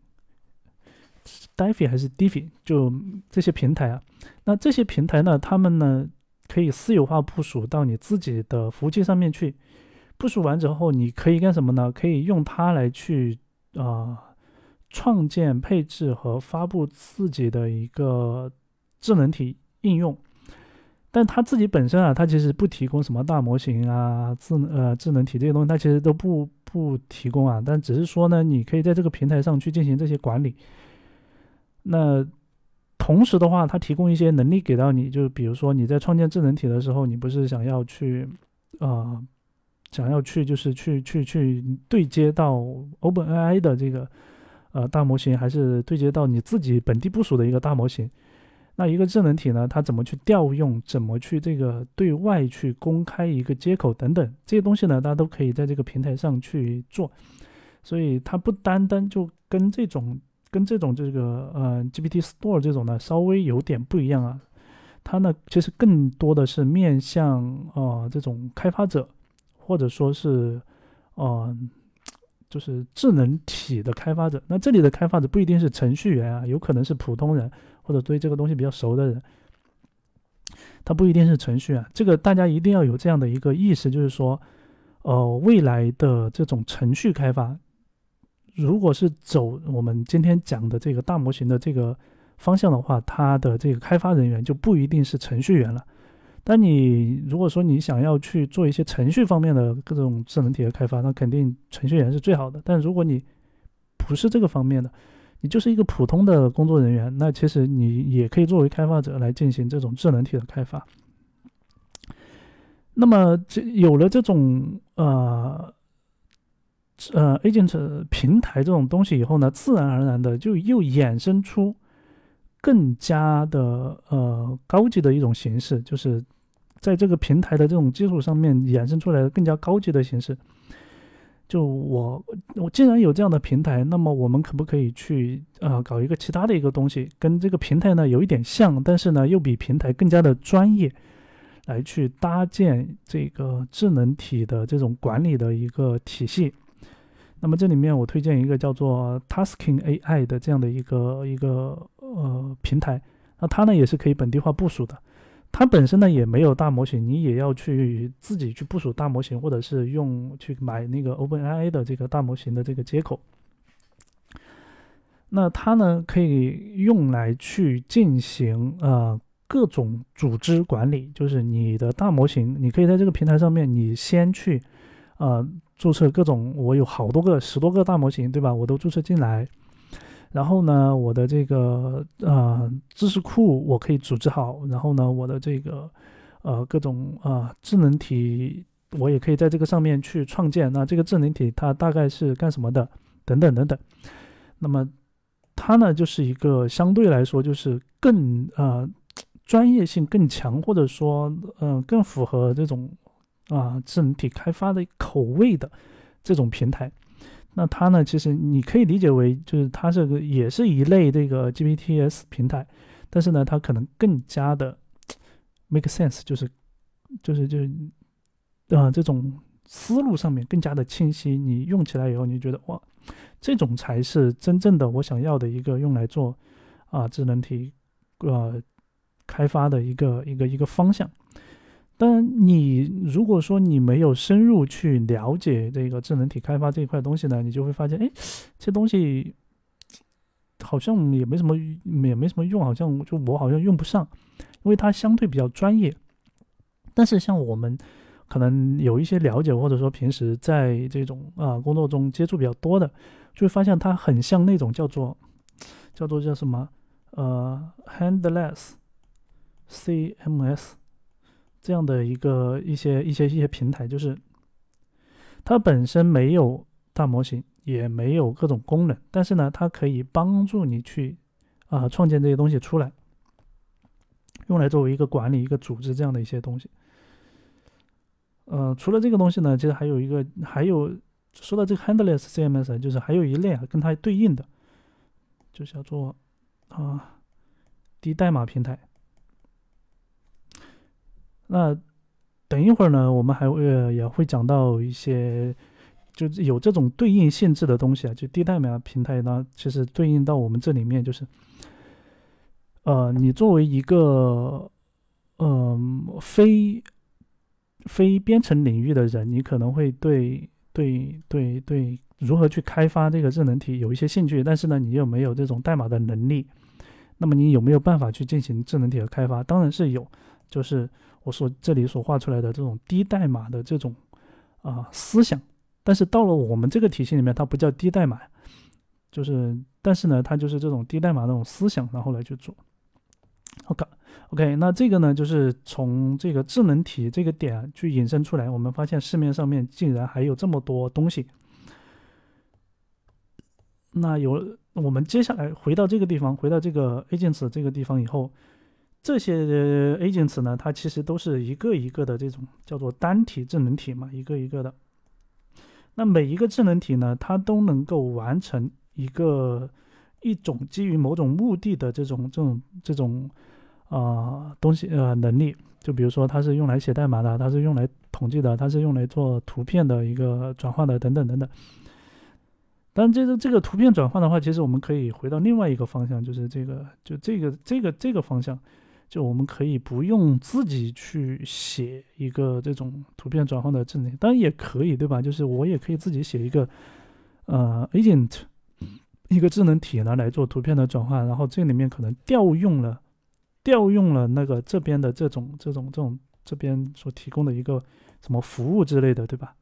d i f y 还是 d i f y 就这些平台啊。那这些平台呢，他们呢可以私有化部署到你自己的服务器上面去，部署完之后，你可以干什么呢？可以用它来去啊。创建、配置和发布自己的一个智能体应用，但它自己本身啊，它其实不提供什么大模型啊、智呃智能体这些东西，它其实都不不提供啊。但只是说呢，你可以在这个平台上去进行这些管理。那同时的话，它提供一些能力给到你，就比如说你在创建智能体的时候，你不是想要去啊，想要去就是去去去对接到 OpenAI 的这个。呃，大模型还是对接到你自己本地部署的一个大模型。那一个智能体呢，它怎么去调用，怎么去这个对外去公开一个接口等等这些东西呢，大家都可以在这个平台上去做。所以它不单单就跟这种跟这种这个呃 GPT Store 这种呢稍微有点不一样啊。它呢其实更多的是面向啊这种开发者，或者说是呃。就是智能体的开发者，那这里的开发者不一定是程序员啊，有可能是普通人或者对这个东西比较熟的人，他不一定是程序员。这个大家一定要有这样的一个意识，就是说，呃，未来的这种程序开发，如果是走我们今天讲的这个大模型的这个方向的话，它的这个开发人员就不一定是程序员了。但你如果说你想要去做一些程序方面的各种智能体的开发，那肯定程序员是最好的。但如果你不是这个方面的，你就是一个普通的工作人员，那其实你也可以作为开发者来进行这种智能体的开发。那么这有了这种呃呃 agent 平台这种东西以后呢，自然而然的就又衍生出更加的呃高级的一种形式，就是。在这个平台的这种基础上面衍生出来的更加高级的形式，就我我既然有这样的平台，那么我们可不可以去呃搞一个其他的一个东西，跟这个平台呢有一点像，但是呢又比平台更加的专业，来去搭建这个智能体的这种管理的一个体系。那么这里面我推荐一个叫做 Tasking AI 的这样的一个一个呃平台，那它呢也是可以本地化部署的。它本身呢也没有大模型，你也要去自己去部署大模型，或者是用去买那个 OpenAI 的这个大模型的这个接口。那它呢可以用来去进行呃各种组织管理，就是你的大模型，你可以在这个平台上面，你先去呃注册各种，我有好多个十多个大模型，对吧？我都注册进来。然后呢，我的这个呃知识库我可以组织好，然后呢，我的这个呃各种啊智能体我也可以在这个上面去创建。那这个智能体它大概是干什么的？等等等等。那么它呢，就是一个相对来说就是更呃专业性更强，或者说嗯更符合这种啊智能体开发的口味的这种平台。那它呢？其实你可以理解为，就是它这个也是一类这个 GPTs 平台，但是呢，它可能更加的 make sense，就是就是就是啊，这种思路上面更加的清晰。你用起来以后，你觉得哇，这种才是真正的我想要的一个用来做啊智能体呃开发的一个一个一个方向。当然，你如果说你没有深入去了解这个智能体开发这一块东西呢，你就会发现，哎，这东西好像也没什么，也没什么用，好像就我好像用不上，因为它相对比较专业。但是像我们可能有一些了解，或者说平时在这种啊工作中接触比较多的，就会发现它很像那种叫做叫做叫什么呃，Handless CMS 这样的一个一些一些一些平台，就是它本身没有大模型，也没有各种功能，但是呢，它可以帮助你去啊创建这些东西出来，用来作为一个管理一个组织这样的一些东西。呃，除了这个东西呢，其实还有一个，还有说到这个 Handless CMS，就是还有一类啊，跟它对应的，就叫做啊低代码平台。那等一会儿呢，我们还会也会讲到一些，就有这种对应性质的东西啊，就低代码平台呢，其实对应到我们这里面就是，呃，你作为一个嗯非。非编程领域的人，你可能会对对对对如何去开发这个智能体有一些兴趣，但是呢，你又没有这种代码的能力，那么你有没有办法去进行智能体的开发？当然是有，就是我所这里所画出来的这种低代码的这种啊思想，但是到了我们这个体系里面，它不叫低代码，就是但是呢，它就是这种低代码那种思想，然后来去做。OK。OK，那这个呢，就是从这个智能体这个点去引申出来，我们发现市面上面竟然还有这么多东西。那有我们接下来回到这个地方，回到这个 agents 这个地方以后，这些 agents 呢，它其实都是一个一个的这种叫做单体智能体嘛，一个一个的。那每一个智能体呢，它都能够完成一个一种基于某种目的的这种这种这种。啊，东西呃，能力，就比如说它是用来写代码的，它是用来统计的，它是用来做图片的一个转换的，等等等等。但这个这个图片转换的话，其实我们可以回到另外一个方向，就是这个就这个这个这个方向，就我们可以不用自己去写一个这种图片转换的智能，当然也可以，对吧？就是我也可以自己写一个呃 agent，一个智能体呢来做图片的转换，然后这里面可能调用了。调用了那个这边的这种这种这种这边所提供的一个什么服务之类的，对吧？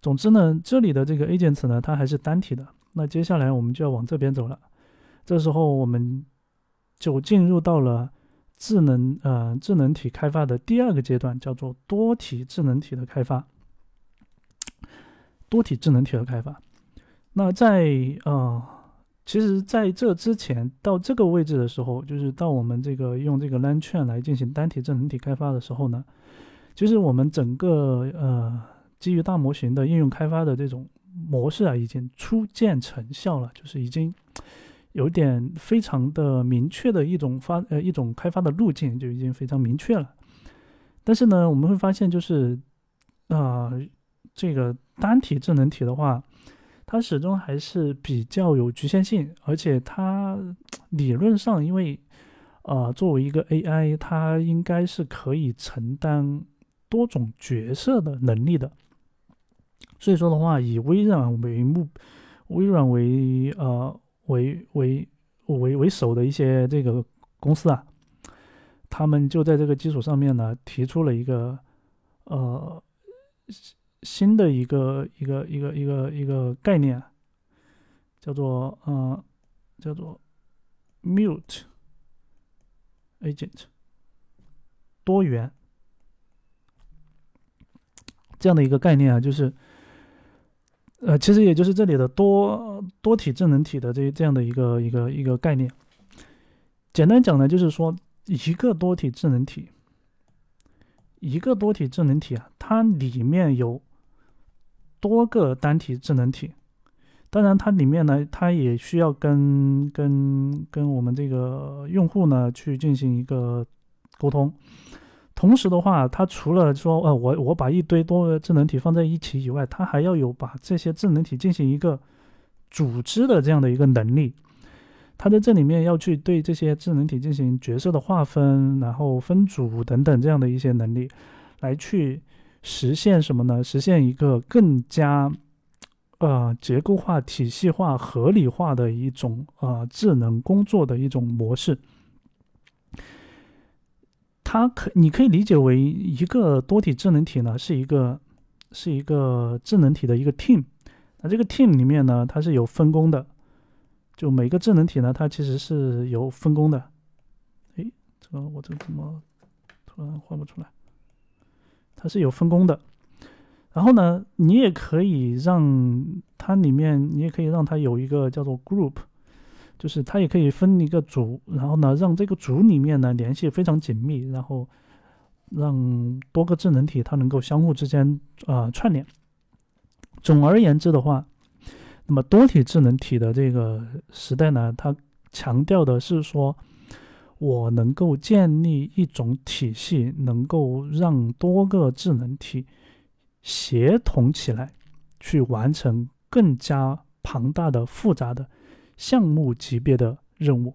总之呢，这里的这个 agents 呢，它还是单体的。那接下来我们就要往这边走了。这时候我们就进入到了智能呃智能体开发的第二个阶段，叫做多体智能体的开发。多体智能体的开发。那在呃。其实，在这之前到这个位置的时候，就是到我们这个用这个 l a n c h a n 来进行单体智能体开发的时候呢，其实我们整个呃基于大模型的应用开发的这种模式啊，已经初见成效了，就是已经有点非常的明确的一种发呃一种开发的路径就已经非常明确了。但是呢，我们会发现就是啊，这个单体智能体的话。它始终还是比较有局限性，而且它理论上，因为呃，作为一个 AI，它应该是可以承担多种角色的能力的。所以说的话，以微软为目，微软为呃为为为为首的一些这个公司啊，他们就在这个基础上面呢，提出了一个呃。新的一个一个一个一个一个概念，叫做呃，叫做 mute agent 多元这样的一个概念啊，就是呃，其实也就是这里的多多体智能体的这这样的一个一个一个概念。简单讲呢，就是说一个多体智能体，一个多体智能体啊，它里面有。多个单体智能体，当然它里面呢，它也需要跟跟跟我们这个用户呢去进行一个沟通。同时的话，它除了说呃我我把一堆多个智能体放在一起以外，它还要有把这些智能体进行一个组织的这样的一个能力。它在这里面要去对这些智能体进行角色的划分，然后分组等等这样的一些能力，来去。实现什么呢？实现一个更加，呃，结构化、体系化、合理化的一种呃智能工作的一种模式。它可你可以理解为一个多体智能体呢，是一个是一个智能体的一个 team。那这个 team 里面呢，它是有分工的，就每个智能体呢，它其实是有分工的。诶，这个我这怎么突然画不出来？它是有分工的。然后呢，你也可以让它里面，你也可以让它有一个叫做 group，就是它也可以分一个组，然后呢，让这个组里面呢联系非常紧密，然后让多个智能体它能够相互之间啊串联。总而言之的话。那么多体智能体的这个时代呢，它强调的是说，我能够建立一种体系，能够让多个智能体协同起来，去完成更加庞大的、复杂的项目级别的任务。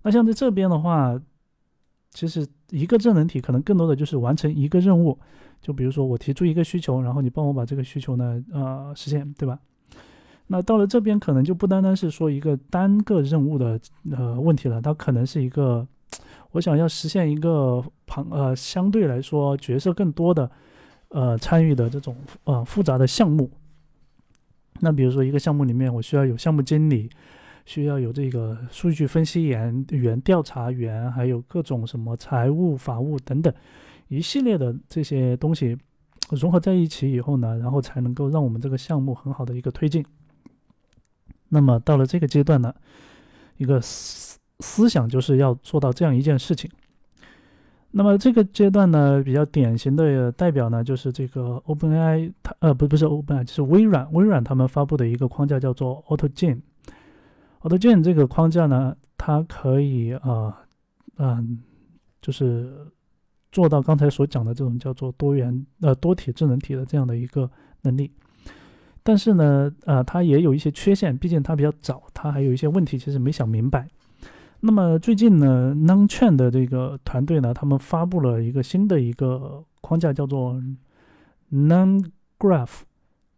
那像在这边的话，其实一个智能体可能更多的就是完成一个任务，就比如说我提出一个需求，然后你帮我把这个需求呢，呃，实现，对吧？那到了这边，可能就不单单是说一个单个任务的呃问题了，它可能是一个，我想要实现一个庞呃相对来说角色更多的呃参与的这种呃复杂的项目。那比如说一个项目里面，我需要有项目经理，需要有这个数据分析员、员调查员，还有各种什么财务、法务等等一系列的这些东西融合在一起以后呢，然后才能够让我们这个项目很好的一个推进。那么到了这个阶段呢，一个思 思想就是要做到这样一件事情。那么这个阶段呢，比较典型的代表呢，就是这个 OpenAI，它呃不不是 OpenAI，就是微软，微软他们发布的一个框架叫做 AutoGen。AutoGen 这个框架呢，它可以啊嗯，就是做到刚才所讲的这种叫做多元呃多体智能体的这样的一个能力。但是呢，呃，它也有一些缺陷，毕竟它比较早，它还有一些问题，其实没想明白。那么最近呢，NonChain 的这个团队呢，他们发布了一个新的一个框架，叫做 NonGraph，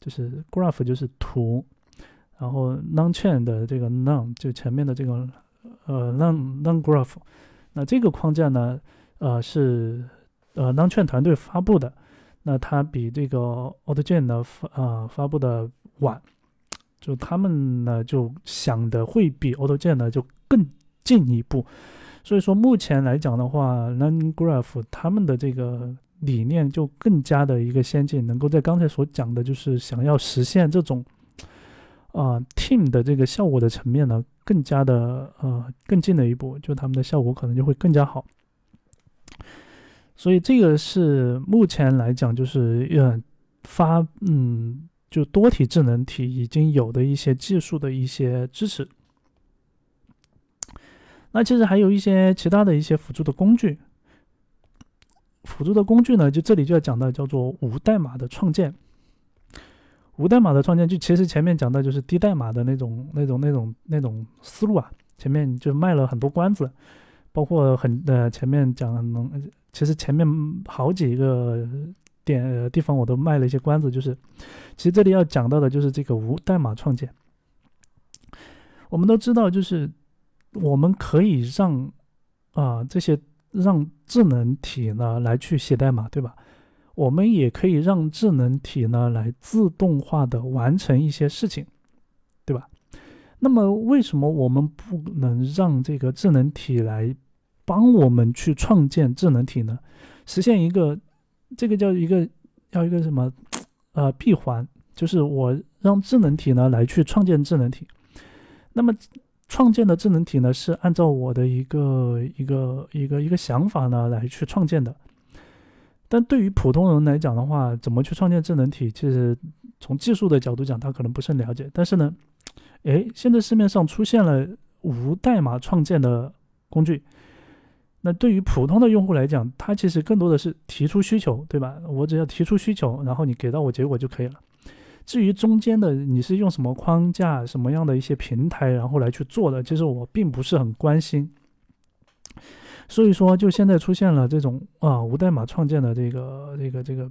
就是 Graph 就是图，然后 NonChain 的这个 Non 就前面的这个呃 Non NonGraph，那这个框架呢，呃是呃 NonChain 团队发布的。那它比这个 AutoGen 呢发啊发布的晚，就他们呢就想的会比 AutoGen 呢就更进一步，所以说目前来讲的话，NanGraph 他们的这个理念就更加的一个先进，能够在刚才所讲的就是想要实现这种啊 Team 的这个效果的层面呢，更加的呃更近了一步，就他们的效果可能就会更加好。所以这个是目前来讲，就是呃发嗯，就多体智能体已经有的一些技术的一些支持。那其实还有一些其他的一些辅助的工具，辅助的工具呢，就这里就要讲到叫做无代码的创建。无代码的创建，就其实前面讲的就是低代码的那种、那种、那种、那种思路啊。前面就卖了很多关子，包括很呃前面讲能。其实前面好几个点呃地方我都卖了一些关子，就是其实这里要讲到的就是这个无代码创建。我们都知道，就是我们可以让啊这些让智能体呢来去写代码，对吧？我们也可以让智能体呢来自动化的完成一些事情，对吧？那么为什么我们不能让这个智能体来？帮我们去创建智能体呢，实现一个，这个叫一个要一个什么，呃，闭环，就是我让智能体呢来去创建智能体。那么创建的智能体呢是按照我的一个一个一个一个想法呢来去创建的。但对于普通人来讲的话，怎么去创建智能体，其实从技术的角度讲，他可能不是很了解。但是呢，诶，现在市面上出现了无代码创建的工具。那对于普通的用户来讲，他其实更多的是提出需求，对吧？我只要提出需求，然后你给到我结果就可以了。至于中间的你是用什么框架、什么样的一些平台，然后来去做的，其实我并不是很关心。所以说，就现在出现了这种啊无代码创建的这个、这个、这个，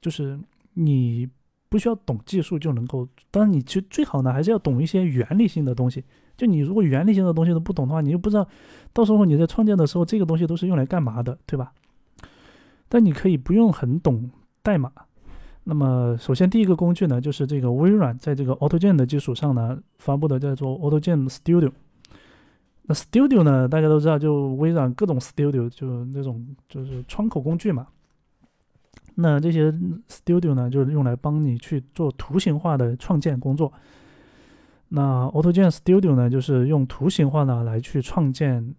就是你不需要懂技术就能够，当然你其实最好呢还是要懂一些原理性的东西。就你如果原理性的东西都不懂的话，你就不知道，到时候你在创建的时候，这个东西都是用来干嘛的，对吧？但你可以不用很懂代码，那么，首先第一个工具呢，就是这个微软在这个 AutoGen 的基础上呢发布的叫做 AutoGen Studio。那 Studio 呢，大家都知道，就微软各种 Studio 就那种就是窗口工具嘛。那这些 Studio 呢，就是用来帮你去做图形化的创建工作。那 AutoGen Studio 呢，就是用图形化呢来去创建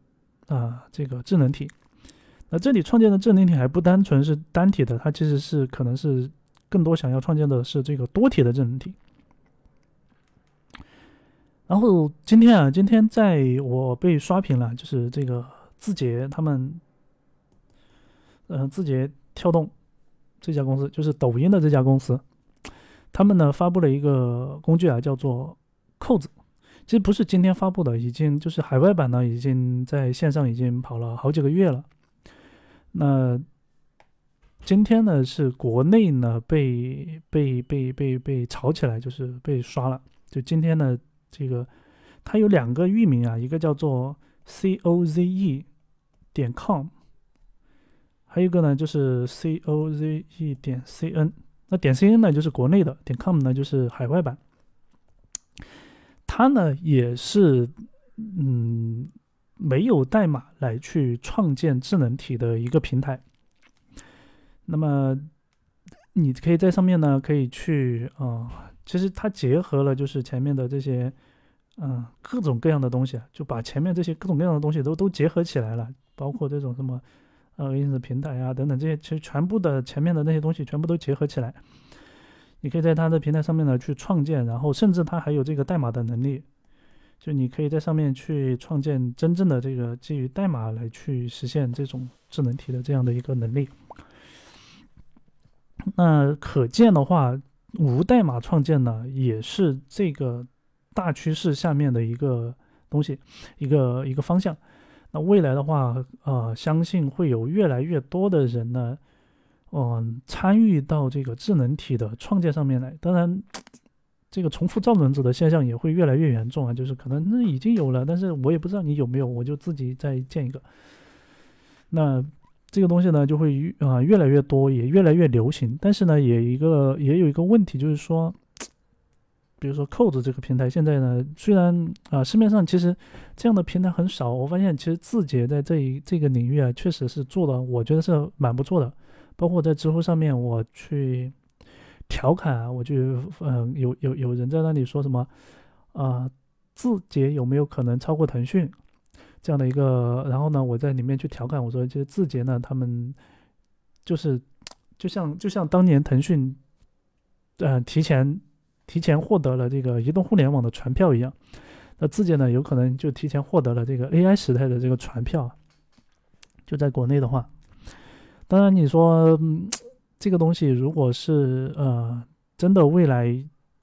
啊这个智能体。那这里创建的智能体还不单纯是单体的，它其实是可能是。更多想要创建的是这个多体的智能体。然后今天啊，今天在我被刷屏了，就是这个字节他们，嗯，字节跳动这家公司，就是抖音的这家公司，他们呢发布了一个工具啊，叫做扣子。其实不是今天发布的，已经就是海外版呢，已经在线上已经跑了好几个月了。那。今天呢是国内呢被被被被被炒起来，就是被刷了。就今天呢，这个它有两个域名啊，一个叫做 c o z e 点 com，还有一个呢就是 c o z e 点 c n。那点 c n 呢就是国内的，点 com 呢就是海外版。它呢也是嗯没有代码来去创建智能体的一个平台。那么，你可以在上面呢，可以去啊，其实它结合了就是前面的这些，嗯，各种各样的东西，就把前面这些各种各样的东西都都结合起来了，包括这种什么，呃，ins 平台啊等等这些，其实全部的前面的那些东西全部都结合起来，你可以在它的平台上面呢去创建，然后甚至它还有这个代码的能力，就你可以在上面去创建真正的这个基于代码来去实现这种智能体的这样的一个能力。那可见的话，无代码创建呢，也是这个大趋势下面的一个东西，一个一个方向。那未来的话，呃，相信会有越来越多的人呢，嗯，参与到这个智能体的创建上面来。当然，这个重复造轮子的现象也会越来越严重啊，就是可能那已经有了，但是我也不知道你有没有，我就自己再建一个。那。这个东西呢，就会啊越来越多，也越来越流行。但是呢，也一个也有一个问题，就是说，比如说扣子这个平台，现在呢，虽然啊市面上其实这样的平台很少，我发现其实字节在这一这个领域啊，确实是做的，我觉得是蛮不错的。包括在知乎上面，我去调侃啊，我就嗯有有有人在那里说什么啊，字节有没有可能超过腾讯？这样的一个，然后呢，我在里面去调侃我说，其实字节呢，他们就是就像就像当年腾讯，呃，提前提前获得了这个移动互联网的传票一样，那字节呢，有可能就提前获得了这个 AI 时代的这个传票。就在国内的话，当然你说这个东西如果是呃真的未来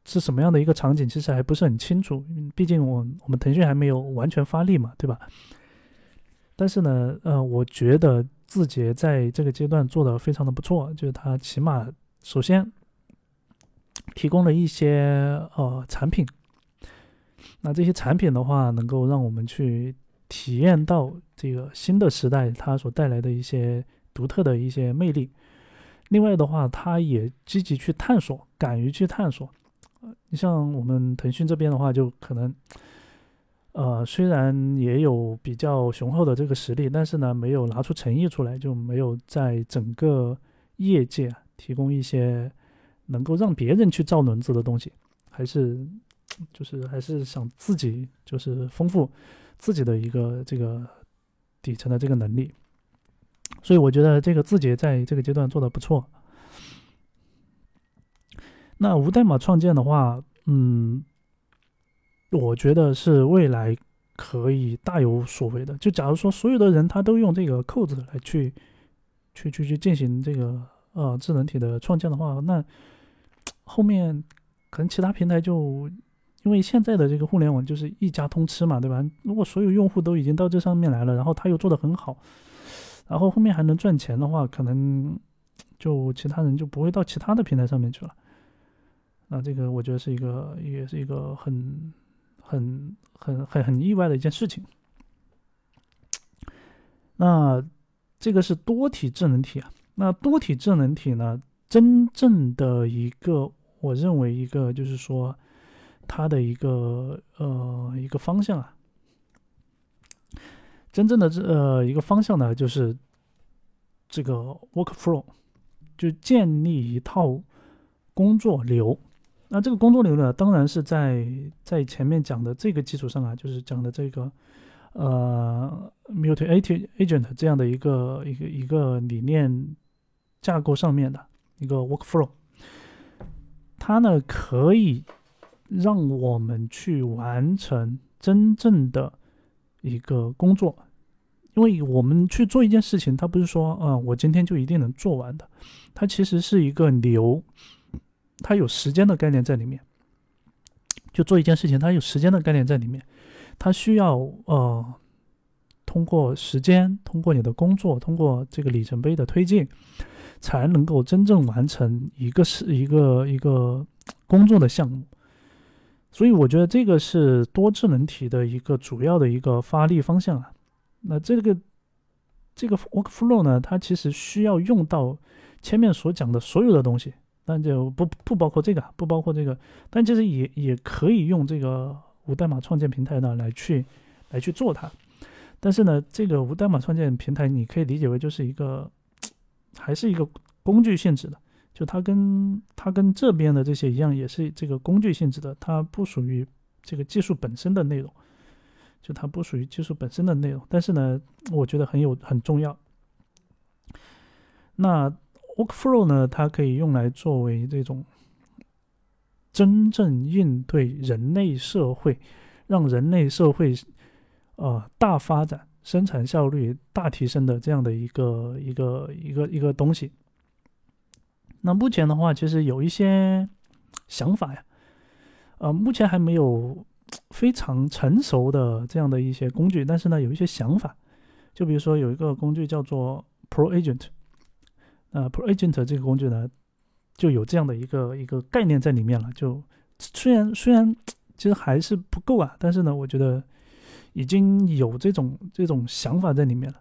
是什么样的一个场景，其实还不是很清楚，毕竟我我们腾讯还没有完全发力嘛，对吧？但是呢，呃，我觉得字节在这个阶段做的非常的不错，就是它起码首先提供了一些呃产品，那这些产品的话，能够让我们去体验到这个新的时代它所带来的一些独特的一些魅力。另外的话，它也积极去探索，敢于去探索。你像我们腾讯这边的话，就可能。呃，虽然也有比较雄厚的这个实力，但是呢，没有拿出诚意出来，就没有在整个业界提供一些能够让别人去造轮子的东西，还是就是还是想自己就是丰富自己的一个这个底层的这个能力，所以我觉得这个字节在这个阶段做的不错。那无代码创建的话，嗯。我觉得是未来可以大有所为的。就假如说所有的人他都用这个扣子来去去去去进行这个呃智能体的创建的话，那后面可能其他平台就因为现在的这个互联网就是一家通吃嘛，对吧？如果所有用户都已经到这上面来了，然后他又做的很好，然后后面还能赚钱的话，可能就其他人就不会到其他的平台上面去了。那这个我觉得是一个也是一个很。很很很很意外的一件事情。那这个是多体智能体啊。那多体智能体呢？真正的一个，我认为一个就是说，它的一个呃一个方向啊，真正的这呃一个方向呢，就是这个 workflow，就建立一套工作流。那这个工作流呢，当然是在在前面讲的这个基础上啊，就是讲的这个呃 multi agent 这样的一个一个一个理念架构上面的一个 workflow，它呢可以让我们去完成真正的一个工作，因为我们去做一件事情，它不是说啊我今天就一定能做完的，它其实是一个流。它有时间的概念在里面，就做一件事情，它有时间的概念在里面，它需要呃通过时间，通过你的工作，通过这个里程碑的推进，才能够真正完成一个是一个一个工作的项目。所以我觉得这个是多智能体的一个主要的一个发力方向啊。那这个这个 workflow 呢，它其实需要用到前面所讲的所有的东西。但就不不包括这个，不包括这个，但其实也也可以用这个无代码创建平台呢来去来去做它。但是呢，这个无代码创建平台你可以理解为就是一个还是一个工具性质的，就它跟它跟这边的这些一样，也是这个工具性质的，它不属于这个技术本身的内容，就它不属于技术本身的内容。但是呢，我觉得很有很重要。那。Workflow 呢，它可以用来作为这种真正应对人类社会，让人类社会呃大发展、生产效率大提升的这样的一个一个一个一个东西。那目前的话，其实有一些想法呀，呃，目前还没有非常成熟的这样的一些工具，但是呢，有一些想法，就比如说有一个工具叫做 Pro Agent。呃，Pro Agent 这个工具呢，就有这样的一个一个概念在里面了。就虽然虽然其实还是不够啊，但是呢，我觉得已经有这种这种想法在里面了。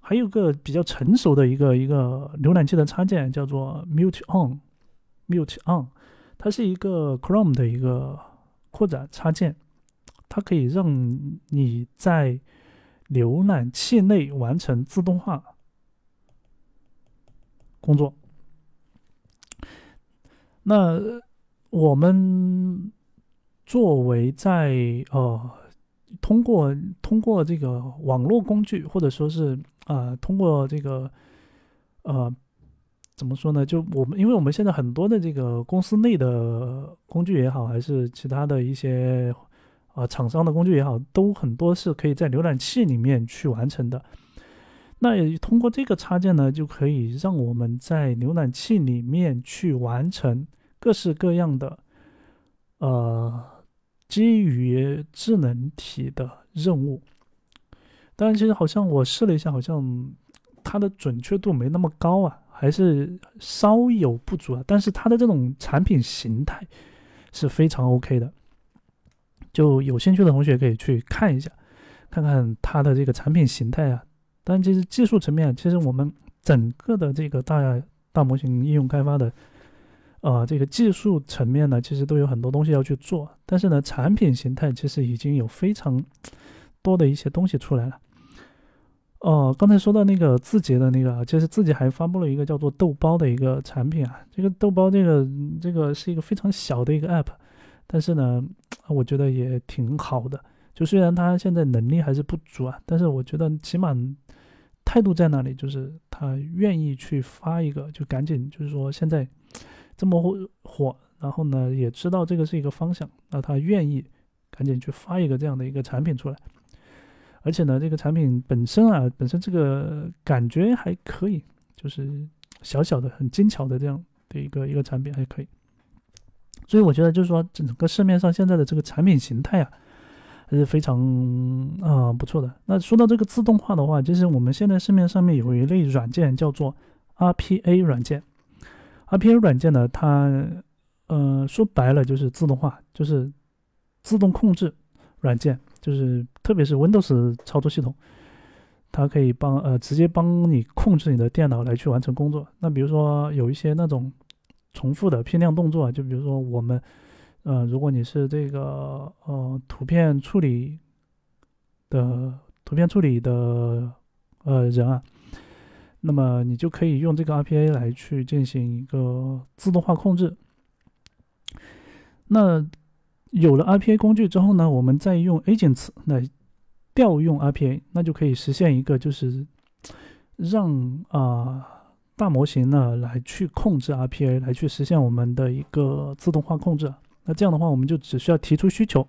还有个比较成熟的一个一个浏览器的插件叫做 Mute On，Mute On，它是一个 Chrome 的一个扩展插件，它可以让你在浏览器内完成自动化。工作，那我们作为在呃通过通过这个网络工具，或者说是啊通过这个呃怎么说呢？就我们因为我们现在很多的这个公司内的工具也好，还是其他的一些啊厂商的工具也好，都很多是可以在浏览器里面去完成的。那也通过这个插件呢，就可以让我们在浏览器里面去完成各式各样的，呃，基于智能体的任务。当然，其实好像我试了一下，好像它的准确度没那么高啊，还是稍有不足啊。但是它的这种产品形态是非常 OK 的，就有兴趣的同学可以去看一下，看看它的这个产品形态啊。但其实技术层面，其实我们整个的这个大大模型应用开发的，呃，这个技术层面呢，其实都有很多东西要去做。但是呢，产品形态其实已经有非常多的一些东西出来了。哦，刚才说到那个字节的那个，其实自己还发布了一个叫做豆包的一个产品啊。这个豆包这个这个是一个非常小的一个 app，但是呢，我觉得也挺好的。就虽然它现在能力还是不足啊，但是我觉得起码。态度在那里，就是他愿意去发一个，就赶紧，就是说现在这么火，然后呢也知道这个是一个方向，那他愿意赶紧去发一个这样的一个产品出来，而且呢这个产品本身啊，本身这个感觉还可以，就是小小的很精巧的这样的一个一个产品还可以，所以我觉得就是说整个市面上现在的这个产品形态啊。还是非常啊不错的。那说到这个自动化的话，其实我们现在市面上面有一类软件叫做 RPA 软件。RPA 软件呢，它呃说白了就是自动化，就是自动控制软件，就是特别是 Windows 操作系统，它可以帮呃直接帮你控制你的电脑来去完成工作。那比如说有一些那种重复的批量动作，就比如说我们，呃，如果你是这个呃图片处理的图片处理的呃人啊，那么你就可以用这个 RPA 来去进行一个自动化控制。那有了 RPA 工具之后呢，我们再用 agents 来调用 RPA，那就可以实现一个就是让啊。大模型呢，来去控制 RPA，来去实现我们的一个自动化控制。那这样的话，我们就只需要提出需求，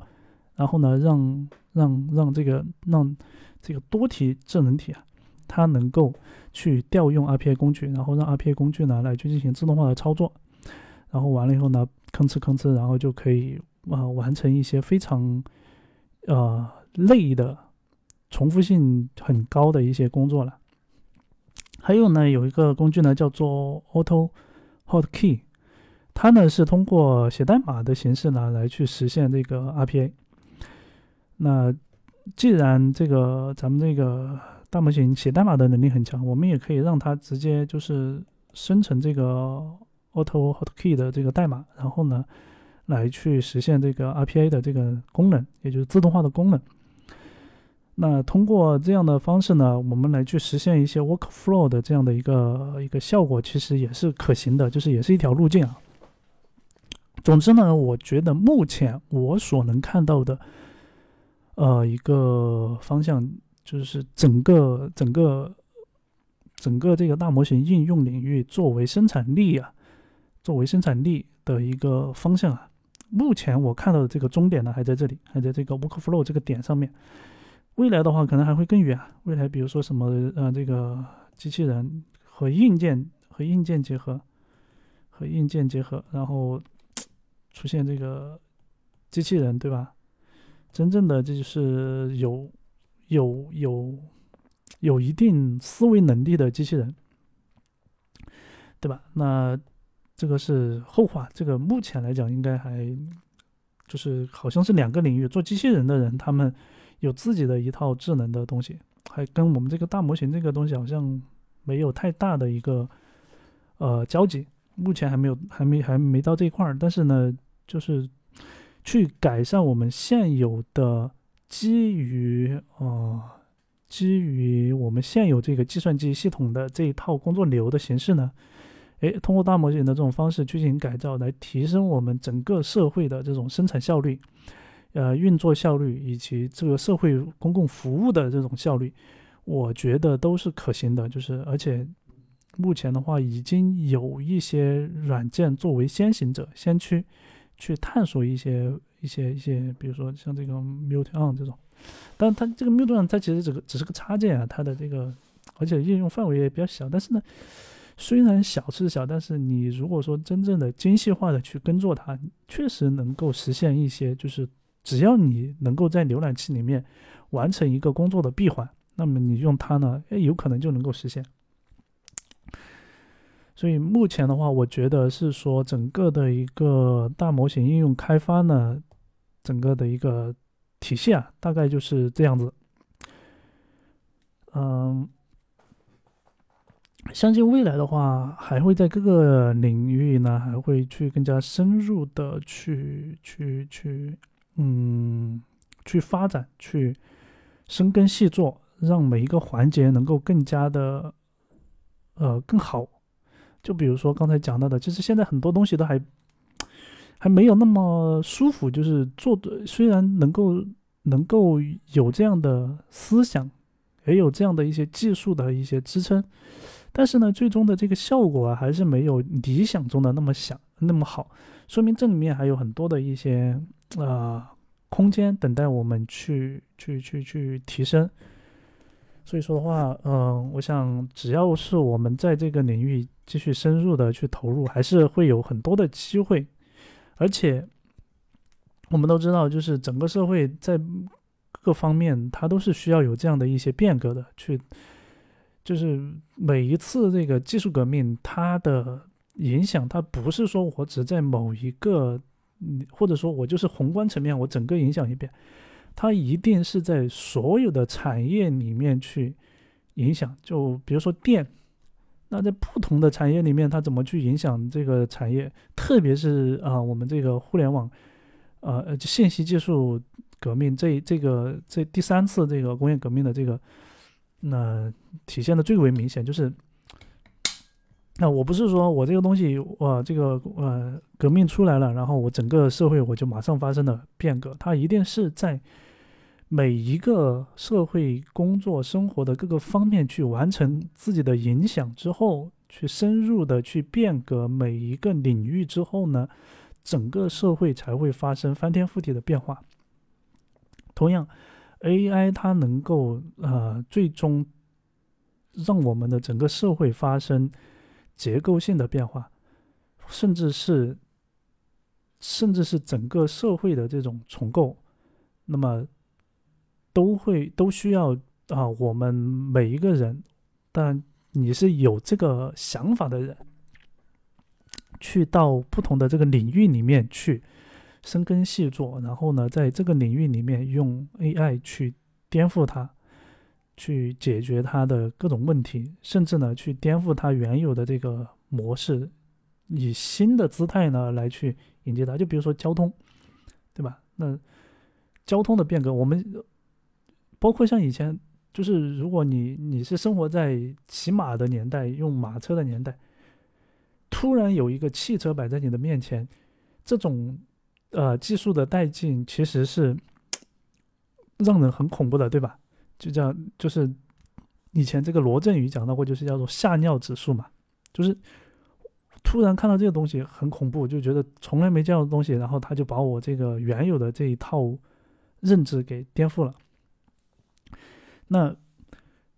然后呢，让让让这个让这个多体智能体啊，它能够去调用 RPA 工具，然后让 RPA 工具呢来去进行自动化的操作。然后完了以后呢，吭哧吭哧，然后就可以啊完成一些非常呃累的、重复性很高的一些工作了。还有呢，有一个工具呢，叫做 Auto Hotkey，它呢是通过写代码的形式呢来去实现这个 RPA。那既然这个咱们这个大模型写代码的能力很强，我们也可以让它直接就是生成这个 Auto Hotkey 的这个代码，然后呢来去实现这个 RPA 的这个功能，也就是自动化的功能。那通过这样的方式呢，我们来去实现一些 workflow 的这样的一个一个效果，其实也是可行的，就是也是一条路径啊。总之呢，我觉得目前我所能看到的，呃，一个方向就是整个整个整个这个大模型应用领域作为生产力啊，作为生产力的一个方向啊，目前我看到的这个终点呢，还在这里，还在这个 workflow 这个点上面。未来的话，可能还会更远。未来，比如说什么，呃，这个机器人和硬件和硬件结合，和硬件结合，然后出现这个机器人，对吧？真正的这就是有有有有一定思维能力的机器人，对吧？那这个是后话。这个目前来讲，应该还就是好像是两个领域做机器人的人，他们。有自己的一套智能的东西，还跟我们这个大模型这个东西好像没有太大的一个呃交集，目前还没有，还没还没到这一块儿。但是呢，就是去改善我们现有的基于呃基于我们现有这个计算机系统的这一套工作流的形式呢，诶，通过大模型的这种方式去进行改造，来提升我们整个社会的这种生产效率。呃，运作效率以及这个社会公共服务的这种效率，我觉得都是可行的。就是而且目前的话，已经有一些软件作为先行者、先驱，去探索一些一些一些，比如说像这个 Mute On 这种。但它这个 Mute On 它其实这个只是个插件啊，它的这个而且应用范围也比较小。但是呢，虽然小是小，但是你如果说真正的精细化的去耕作它，确实能够实现一些就是。只要你能够在浏览器里面完成一个工作的闭环，那么你用它呢，哎，有可能就能够实现。所以目前的话，我觉得是说整个的一个大模型应用开发呢，整个的一个体系啊，大概就是这样子。嗯，相信未来的话，还会在各个领域呢，还会去更加深入的去去去。嗯，去发展，去深耕细作，让每一个环节能够更加的，呃，更好。就比如说刚才讲到的，其实现在很多东西都还还没有那么舒服。就是做的虽然能够能够有这样的思想，也有这样的一些技术的一些支撑，但是呢，最终的这个效果啊，还是没有理想中的那么想那么好。说明这里面还有很多的一些。啊，空间等待我们去去去去提升。所以说的话，嗯，我想只要是我们在这个领域继续深入的去投入，还是会有很多的机会。而且我们都知道，就是整个社会在各方面，它都是需要有这样的一些变革的。去，就是每一次这个技术革命，它的影响，它不是说我只在某一个。或者说我就是宏观层面，我整个影响一遍，它一定是在所有的产业里面去影响。就比如说电，那在不同的产业里面，它怎么去影响这个产业？特别是啊，我们这个互联网，呃，信息技术革命这这个这第三次这个工业革命的这个，那体现的最为明显就是，那我不是说我这个东西，我这个呃革命出来了，然后我整个社会我就马上发生了变革，它一定是在。每一个社会工作生活的各个方面去完成自己的影响之后，去深入的去变革每一个领域之后呢，整个社会才会发生翻天覆地的变化。同样，AI 它能够呃最终让我们的整个社会发生结构性的变化，甚至是甚至是整个社会的这种重构，那么。都会都需要啊，我们每一个人，但你是有这个想法的人，去到不同的这个领域里面去深耕细作，然后呢，在这个领域里面用 AI 去颠覆它，去解决它的各种问题，甚至呢，去颠覆它原有的这个模式，以新的姿态呢来去迎接它。就比如说交通，对吧？那交通的变革，我们。包括像以前，就是如果你你是生活在骑马的年代，用马车的年代，突然有一个汽车摆在你的面前，这种呃技术的带进其实是让人很恐怖的，对吧？就这样，就是以前这个罗振宇讲到过，就是叫做吓尿指数嘛，就是突然看到这个东西很恐怖，就觉得从来没见过的东西，然后他就把我这个原有的这一套认知给颠覆了。那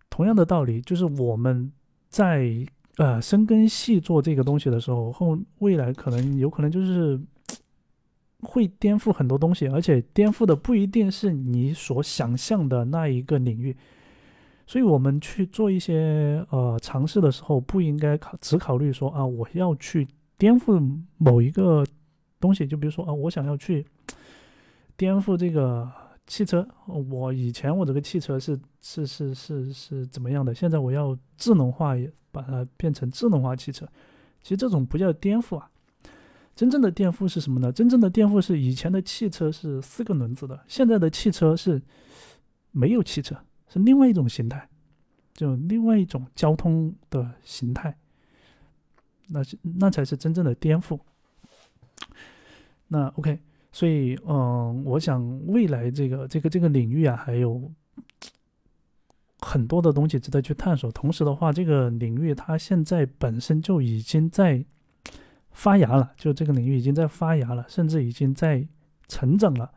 同样的道理，就是我们在呃深耕细做这个东西的时候，后未来可能有可能就是会颠覆很多东西，而且颠覆的不一定是你所想象的那一个领域。所以，我们去做一些呃尝试的时候，不应该考只考虑说啊，我要去颠覆某一个东西，就比如说啊，我想要去颠覆这个。汽车，我以前我这个汽车是是是是是怎么样的？现在我要智能化，把它变成智能化汽车。其实这种不叫颠覆啊，真正的颠覆是什么呢？真正的颠覆是以前的汽车是四个轮子的，现在的汽车是没有汽车，是另外一种形态，就另外一种交通的形态。那是那才是真正的颠覆。那 OK。所以，嗯，我想未来这个这个这个领域啊，还有很多的东西值得去探索。同时的话，这个领域它现在本身就已经在发芽了，就这个领域已经在发芽了，甚至已经在成长了。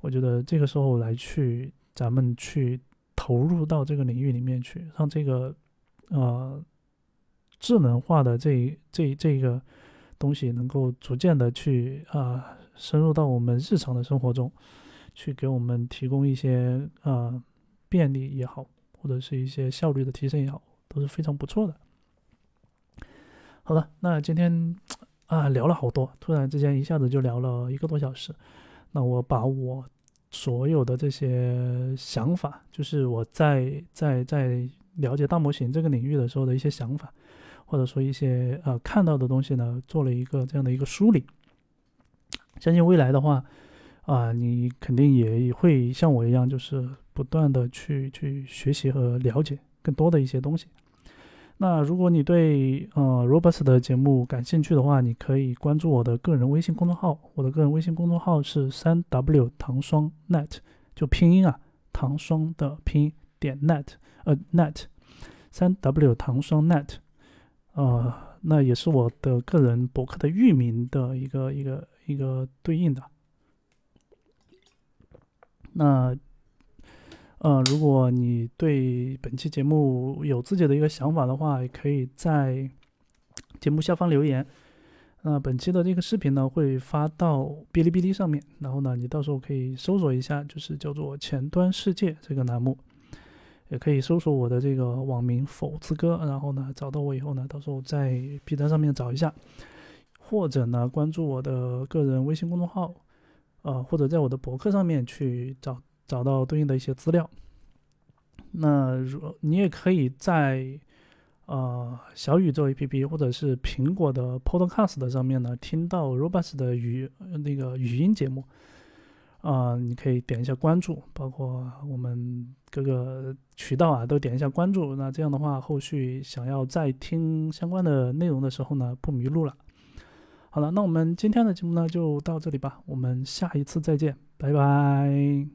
我觉得这个时候来去，咱们去投入到这个领域里面去，让这个呃智能化的这这这个东西能够逐渐的去啊。深入到我们日常的生活中，去给我们提供一些呃便利也好，或者是一些效率的提升也好，都是非常不错的。好了，那今天啊聊了好多，突然之间一下子就聊了一个多小时。那我把我所有的这些想法，就是我在在在了解大模型这个领域的时候的一些想法，或者说一些呃看到的东西呢，做了一个这样的一个梳理。相信未来的话，啊，你肯定也会像我一样，就是不断的去去学习和了解更多的一些东西。那如果你对呃 Robust 的节目感兴趣的话，你可以关注我的个人微信公众号。我的个人微信公众号是三 W 糖霜 Net，就拼音啊，糖霜的拼音点 Net，呃 Net，三 W 糖霜 Net，呃，那也是我的个人博客的域名的一个一个。一个对应的，那，呃，如果你对本期节目有自己的一个想法的话，也可以在节目下方留言。那本期的这个视频呢，会发到哔哩哔哩上面，然后呢，你到时候可以搜索一下，就是叫做“前端世界”这个栏目，也可以搜索我的这个网名“否字哥”，然后呢，找到我以后呢，到时候在 B 站上面找一下。或者呢，关注我的个人微信公众号，呃，或者在我的博客上面去找找到对应的一些资料。那如你也可以在呃小宇宙 APP 或者是苹果的 Podcast 上面呢，听到 Robust 的语那个语音节目，啊，你可以点一下关注，包括我们各个渠道啊都点一下关注。那这样的话，后续想要再听相关的内容的时候呢，不迷路了。好了，那我们今天的节目呢就到这里吧，我们下一次再见，拜拜。